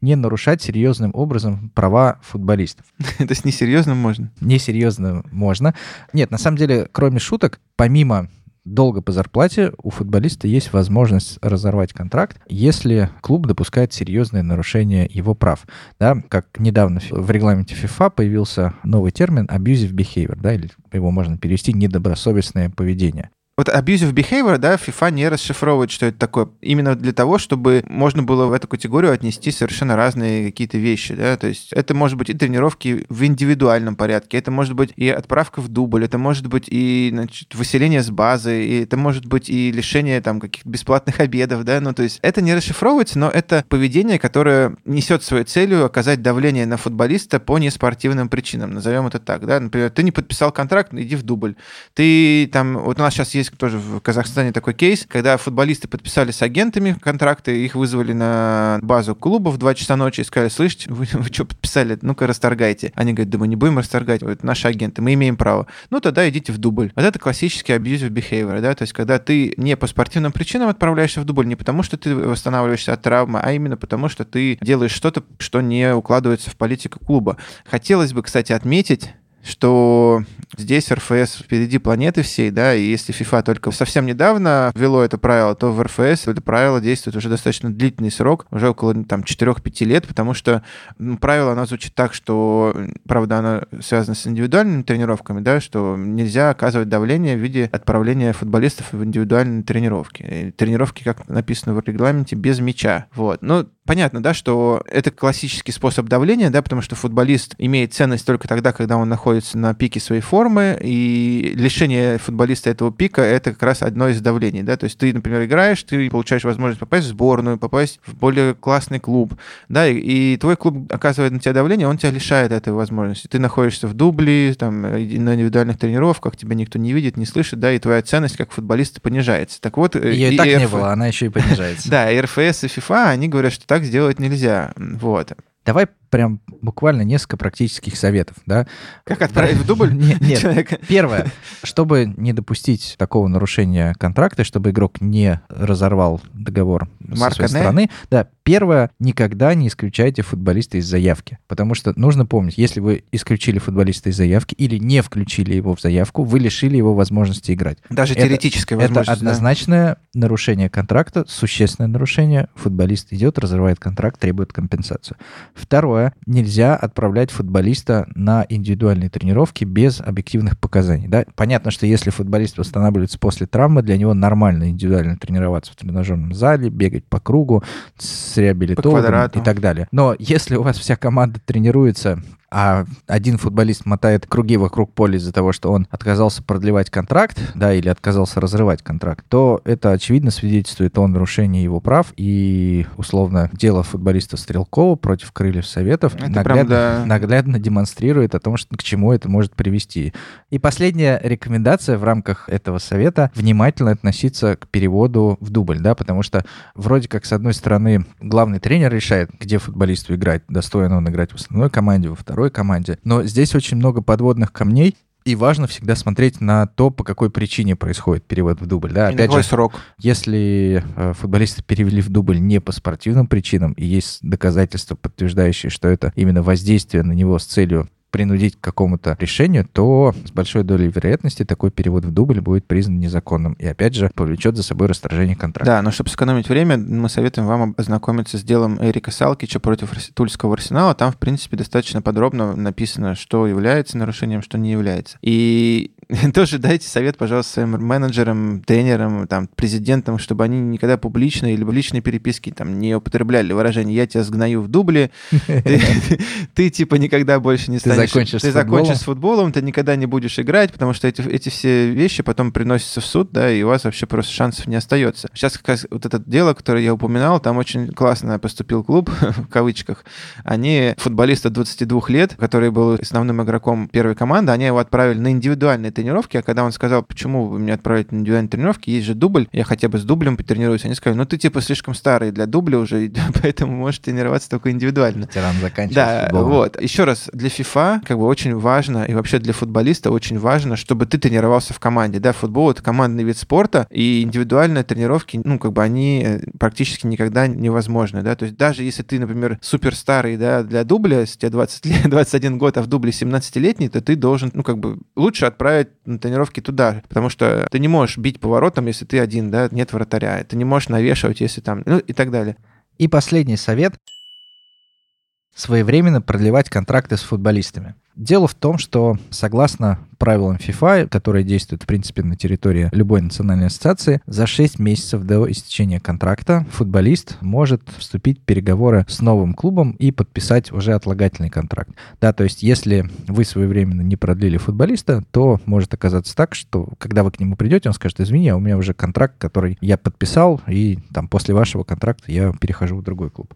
[SPEAKER 2] не нарушать серьезным образом права футболистов.
[SPEAKER 1] Это с несерьезным можно?
[SPEAKER 2] Несерьезно можно. Нет, на самом деле, кроме шуток, помимо долга по зарплате, у футболиста есть возможность разорвать контракт, если клуб допускает серьезные нарушения его прав. Да, как недавно в регламенте FIFA появился новый термин abusive behavior, да, или его можно перевести недобросовестное поведение.
[SPEAKER 1] Вот abusive behavior, да, FIFA не расшифровывает, что это такое. Именно для того, чтобы можно было в эту категорию отнести совершенно разные какие-то вещи, да, то есть это может быть и тренировки в индивидуальном порядке, это может быть и отправка в дубль, это может быть и, значит, выселение с базы, и это может быть и лишение там каких-то бесплатных обедов, да, ну то есть это не расшифровывается, но это поведение, которое несет своей целью оказать давление на футболиста по неспортивным причинам, назовем это так, да, например, ты не подписал контракт, иди в дубль, ты там, вот у нас сейчас есть есть тоже в Казахстане такой кейс, когда футболисты подписали с агентами контракты, их вызвали на базу клуба в 2 часа ночи и сказали, слышите, вы, вы что подписали? Ну-ка расторгайте. Они говорят, да мы не будем расторгать, это наши агенты, мы имеем право. Ну тогда идите в дубль. Вот это классический abusive behavior, да, то есть когда ты не по спортивным причинам отправляешься в дубль, не потому что ты восстанавливаешься от травмы, а именно потому что ты делаешь что-то, что не укладывается в политику клуба. Хотелось бы, кстати, отметить, что здесь РФС впереди планеты всей, да, и если FIFA только совсем недавно ввело это правило, то в РФС это правило действует уже достаточно длительный срок, уже около там 4-5 лет, потому что ну, правило, оно звучит так, что, правда, оно связано с индивидуальными тренировками, да, что нельзя оказывать давление в виде отправления футболистов в индивидуальные тренировки. И тренировки, как написано в регламенте, без мяча. Вот. Ну, понятно, да, что это классический способ давления, да, потому что футболист имеет ценность только тогда, когда он находится на пике своей формы, и лишение футболиста этого пика — это как раз одно из давлений, да, то есть ты, например, играешь, ты получаешь возможность попасть в сборную, попасть в более классный клуб, да, и, и твой клуб оказывает на тебя давление, он тебя лишает этой возможности. Ты находишься в дубле, там, на индивидуальных тренировках, тебя никто не видит, не слышит, да, и твоя ценность как футболиста понижается. Так вот...
[SPEAKER 2] Ее и, и так не было, она еще и понижается.
[SPEAKER 1] Да, и РФС, и FIFA, они говорят, что так так сделать нельзя. Вот.
[SPEAKER 2] Давай прям буквально несколько практических советов, да.
[SPEAKER 1] Как отправить в дубль
[SPEAKER 2] нет, нет. человека? Первое, чтобы не допустить такого нарушения контракта, чтобы игрок не разорвал договор Марка со своей стороны, да, первое, никогда не исключайте футболиста из заявки, потому что нужно помнить, если вы исключили футболиста из заявки или не включили его в заявку, вы лишили его возможности играть.
[SPEAKER 1] Даже это, теоретической возможности.
[SPEAKER 2] Это однозначное да? нарушение контракта, существенное нарушение. Футболист идет, разрывает контракт, требует компенсацию. Второе, нельзя отправлять футболиста на индивидуальные тренировки без объективных показаний. Да? Понятно, что если футболист восстанавливается после травмы, для него нормально индивидуально тренироваться в тренажерном зале, бегать по кругу с реабилитологом и так далее. Но если у вас вся команда тренируется а один футболист мотает круги вокруг поля из-за того, что он отказался продлевать контракт, да, или отказался разрывать контракт, то это, очевидно, свидетельствует о нарушении его прав, и, условно, дело футболиста Стрелкова против Крыльев Советов наглядно, прям, да. наглядно демонстрирует о том, что, к чему это может привести. И последняя рекомендация в рамках этого совета — внимательно относиться к переводу в дубль, да, потому что вроде как, с одной стороны, главный тренер решает, где футболисту играть, достоин он играть в основной команде, во второй второй команде. Но здесь очень много подводных камней, и важно всегда смотреть на то, по какой причине происходит перевод в дубль. Да?
[SPEAKER 1] И Опять же, срок.
[SPEAKER 2] Если э, футболисты перевели в дубль не по спортивным причинам, и есть доказательства, подтверждающие, что это именно воздействие на него с целью принудить к какому-то решению, то с большой долей вероятности такой перевод в дубль будет признан незаконным и, опять же, повлечет за собой расторжение контракта.
[SPEAKER 1] Да, но чтобы сэкономить время, мы советуем вам ознакомиться с делом Эрика Салкича против Тульского арсенала. Там, в принципе, достаточно подробно написано, что является нарушением, что не является. И тоже дайте совет, пожалуйста, своим менеджерам, тренерам, там, президентам, чтобы они никогда публично или в личной переписке там не употребляли выражение «я тебя сгною в дубле», ты типа никогда больше не станешь... Ты закончишь с футболом, ты никогда не будешь играть, потому что эти, все вещи потом приносятся в суд, да, и у вас вообще просто шансов не остается. Сейчас как раз вот это дело, которое я упоминал, там очень классно поступил клуб, в кавычках. Они футболиста 22 лет, который был основным игроком первой команды, они его отправили на индивидуальный тренировки, а когда он сказал, почему вы меня отправляете на индивидуальные тренировки, есть же дубль, я хотя бы с дублем потренируюсь, они сказали, ну ты типа слишком старый для дубля уже, поэтому можешь тренироваться только индивидуально.
[SPEAKER 2] Тиран заканчивает
[SPEAKER 1] Да, футболом. вот. Еще раз, для FIFA как бы очень важно, и вообще для футболиста очень важно, чтобы ты тренировался в команде, да, футбол — это командный вид спорта, и индивидуальные тренировки, ну, как бы они э, практически никогда невозможны, да, то есть даже если ты, например, супер старый, да, для дубля, если тебе 20 лет, 21 год, а в дубле 17-летний, то ты должен, ну, как бы лучше отправить отправить на тренировки туда, потому что ты не можешь бить поворотом, если ты один, да, нет вратаря, ты не можешь навешивать, если там, ну и так далее.
[SPEAKER 2] И последний совет — своевременно продлевать контракты с футболистами. Дело в том, что согласно правилам FIFA, которые действуют, в принципе, на территории любой национальной ассоциации, за 6 месяцев до истечения контракта футболист может вступить в переговоры с новым клубом и подписать уже отлагательный контракт. Да, то есть если вы своевременно не продлили футболиста, то может оказаться так, что когда вы к нему придете, он скажет, извини, а у меня уже контракт, который я подписал, и там после вашего контракта я перехожу в другой клуб.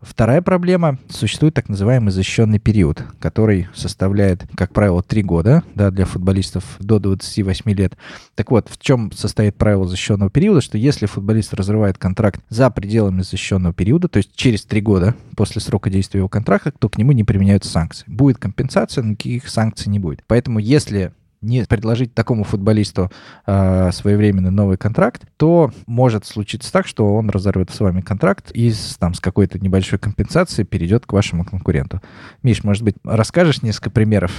[SPEAKER 2] Вторая проблема, существует так называемый защищенный период, который состоит составляет, как правило, 3 года да, для футболистов до 28 лет. Так вот, в чем состоит правило защищенного периода, что если футболист разрывает контракт за пределами защищенного периода, то есть через 3 года после срока действия его контракта, то к нему не применяются санкции. Будет компенсация, но никаких санкций не будет. Поэтому если не предложить такому футболисту э, своевременно новый контракт, то может случиться так, что он разорвет с вами контракт и с, там, с какой-то небольшой компенсацией перейдет к вашему конкуренту. Миш, может быть, расскажешь несколько примеров?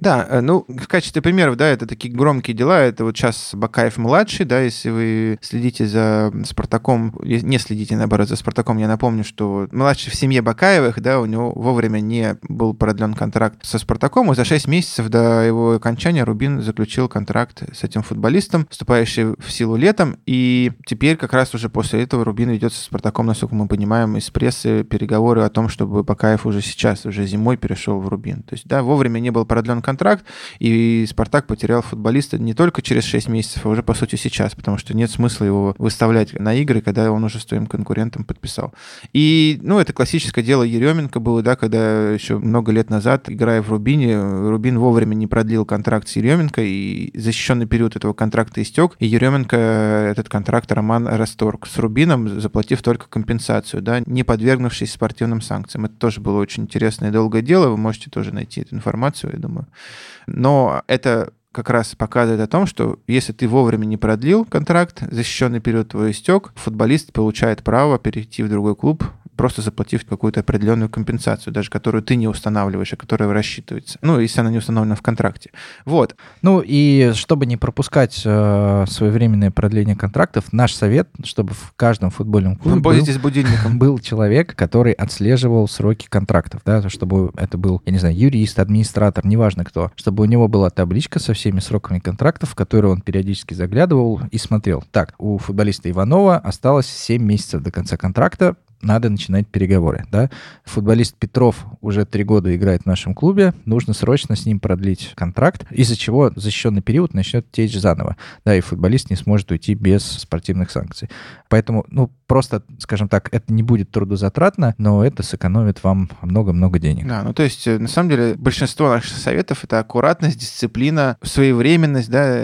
[SPEAKER 1] Да, э, ну, в качестве примеров, да, это такие громкие дела. Это вот сейчас Бакаев-младший, да, если вы следите за Спартаком, не следите, наоборот, за Спартаком, я напомню, что младший в семье Бакаевых, да, у него вовремя не был продлен контракт со Спартаком, и за 6 месяцев до его окончания Рубин заключил контракт с этим футболистом, вступающий в силу летом, и теперь как раз уже после этого Рубин ведет со Спартаком, насколько мы понимаем, из прессы переговоры о том, чтобы Бакаев уже сейчас, уже зимой перешел в Рубин. То есть, да, вовремя не был продлен контракт, контракт, и «Спартак» потерял футболиста не только через 6 месяцев, а уже, по сути, сейчас, потому что нет смысла его выставлять на игры, когда он уже с твоим конкурентом подписал. И, ну, это классическое дело Еременко было, да, когда еще много лет назад, играя в Рубине, Рубин вовремя не продлил контракт с Еременко, и защищенный период этого контракта истек, и Еременко этот контракт Роман расторг с Рубином, заплатив только компенсацию, да, не подвергнувшись спортивным санкциям. Это тоже было очень интересное и долгое дело, вы можете тоже найти эту информацию, я думаю. Но это как раз показывает о том, что если ты вовремя не продлил контракт, защищенный период твой истек, футболист получает право перейти в другой клуб просто заплатив какую-то определенную компенсацию, даже которую ты не устанавливаешь, а которая рассчитывается. Ну, если она не установлена в контракте. Вот.
[SPEAKER 2] Ну, и чтобы не пропускать э, своевременное продление контрактов, наш совет, чтобы в каждом футбольном клубе был, будильником. был человек, который отслеживал сроки контрактов, да, чтобы это был, я не знаю, юрист, администратор, неважно кто, чтобы у него была табличка со всеми сроками контрактов, в которые он периодически заглядывал и смотрел. Так, у футболиста Иванова осталось 7 месяцев до конца контракта, надо начинать переговоры. Да? Футболист Петров уже три года играет в нашем клубе, нужно срочно с ним продлить контракт, из-за чего защищенный период начнет течь заново. Да, и футболист не сможет уйти без спортивных санкций. Поэтому, ну, просто, скажем так, это не будет трудозатратно, но это сэкономит вам много-много денег.
[SPEAKER 1] Да, ну то есть, э, на самом деле, большинство наших советов — это аккуратность, дисциплина, своевременность, да.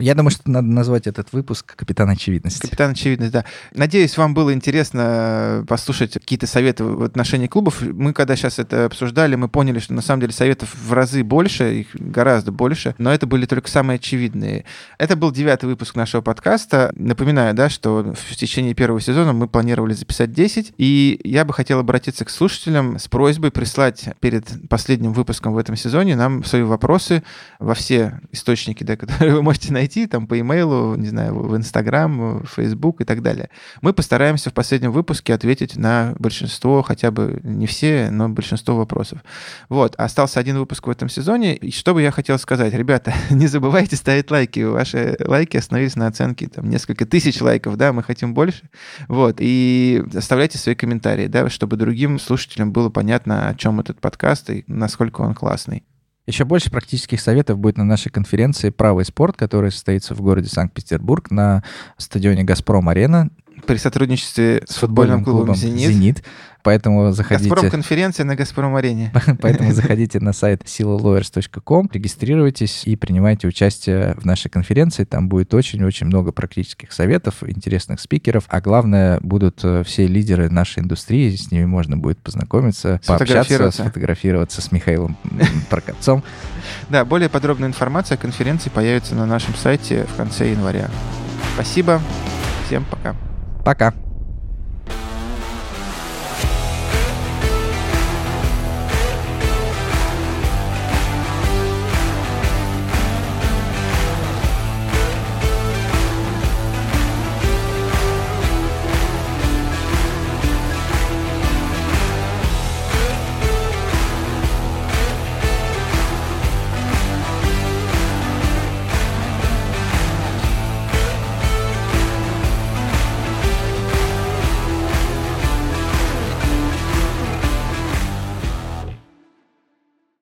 [SPEAKER 2] Я думаю, что надо назвать этот выпуск «Капитан очевидности».
[SPEAKER 1] «Капитан очевидность», да. Надеюсь, вам было интересно послушать какие-то советы в отношении клубов. Мы, когда сейчас это обсуждали, мы поняли, что на самом деле советов в разы больше, их гораздо больше, но это были только самые очевидные. Это был девятый выпуск нашего подкаста. Напоминаю, да, что в течение первого сезона сезоном мы планировали записать 10, и я бы хотел обратиться к слушателям с просьбой прислать перед последним выпуском в этом сезоне нам свои вопросы во все источники, да, которые вы можете найти, там по имейлу, не знаю, в Инстаграм, в Фейсбук и так далее. Мы постараемся в последнем выпуске ответить на большинство, хотя бы не все, но большинство вопросов. Вот, остался один выпуск в этом сезоне, и что бы я хотел сказать, ребята, не забывайте ставить лайки, ваши лайки остановились на оценке там несколько тысяч лайков, да, мы хотим больше. Вот, и оставляйте свои комментарии, да, чтобы другим слушателям было понятно, о чем этот подкаст и насколько он классный.
[SPEAKER 2] Еще больше практических советов будет на нашей конференции «Правый спорт», которая состоится в городе Санкт-Петербург на стадионе «Газпром-арена»
[SPEAKER 1] при сотрудничестве с, с футбольным, футбольным клубом, клубом «Зенит».
[SPEAKER 2] «Зенит». Поэтому заходите...
[SPEAKER 1] «Газпром» конференция на «Газпром-арене».
[SPEAKER 2] Поэтому заходите на сайт silalawers.com, регистрируйтесь и принимайте участие в нашей конференции. Там будет очень-очень много практических советов, интересных спикеров, а главное, будут э, все лидеры нашей индустрии, с ними можно будет познакомиться, пообщаться, сфотографироваться с Михаилом Прокопцом.
[SPEAKER 1] Да, более подробная информация о конференции появится на нашем сайте в конце января. Спасибо, всем пока.
[SPEAKER 2] Пока.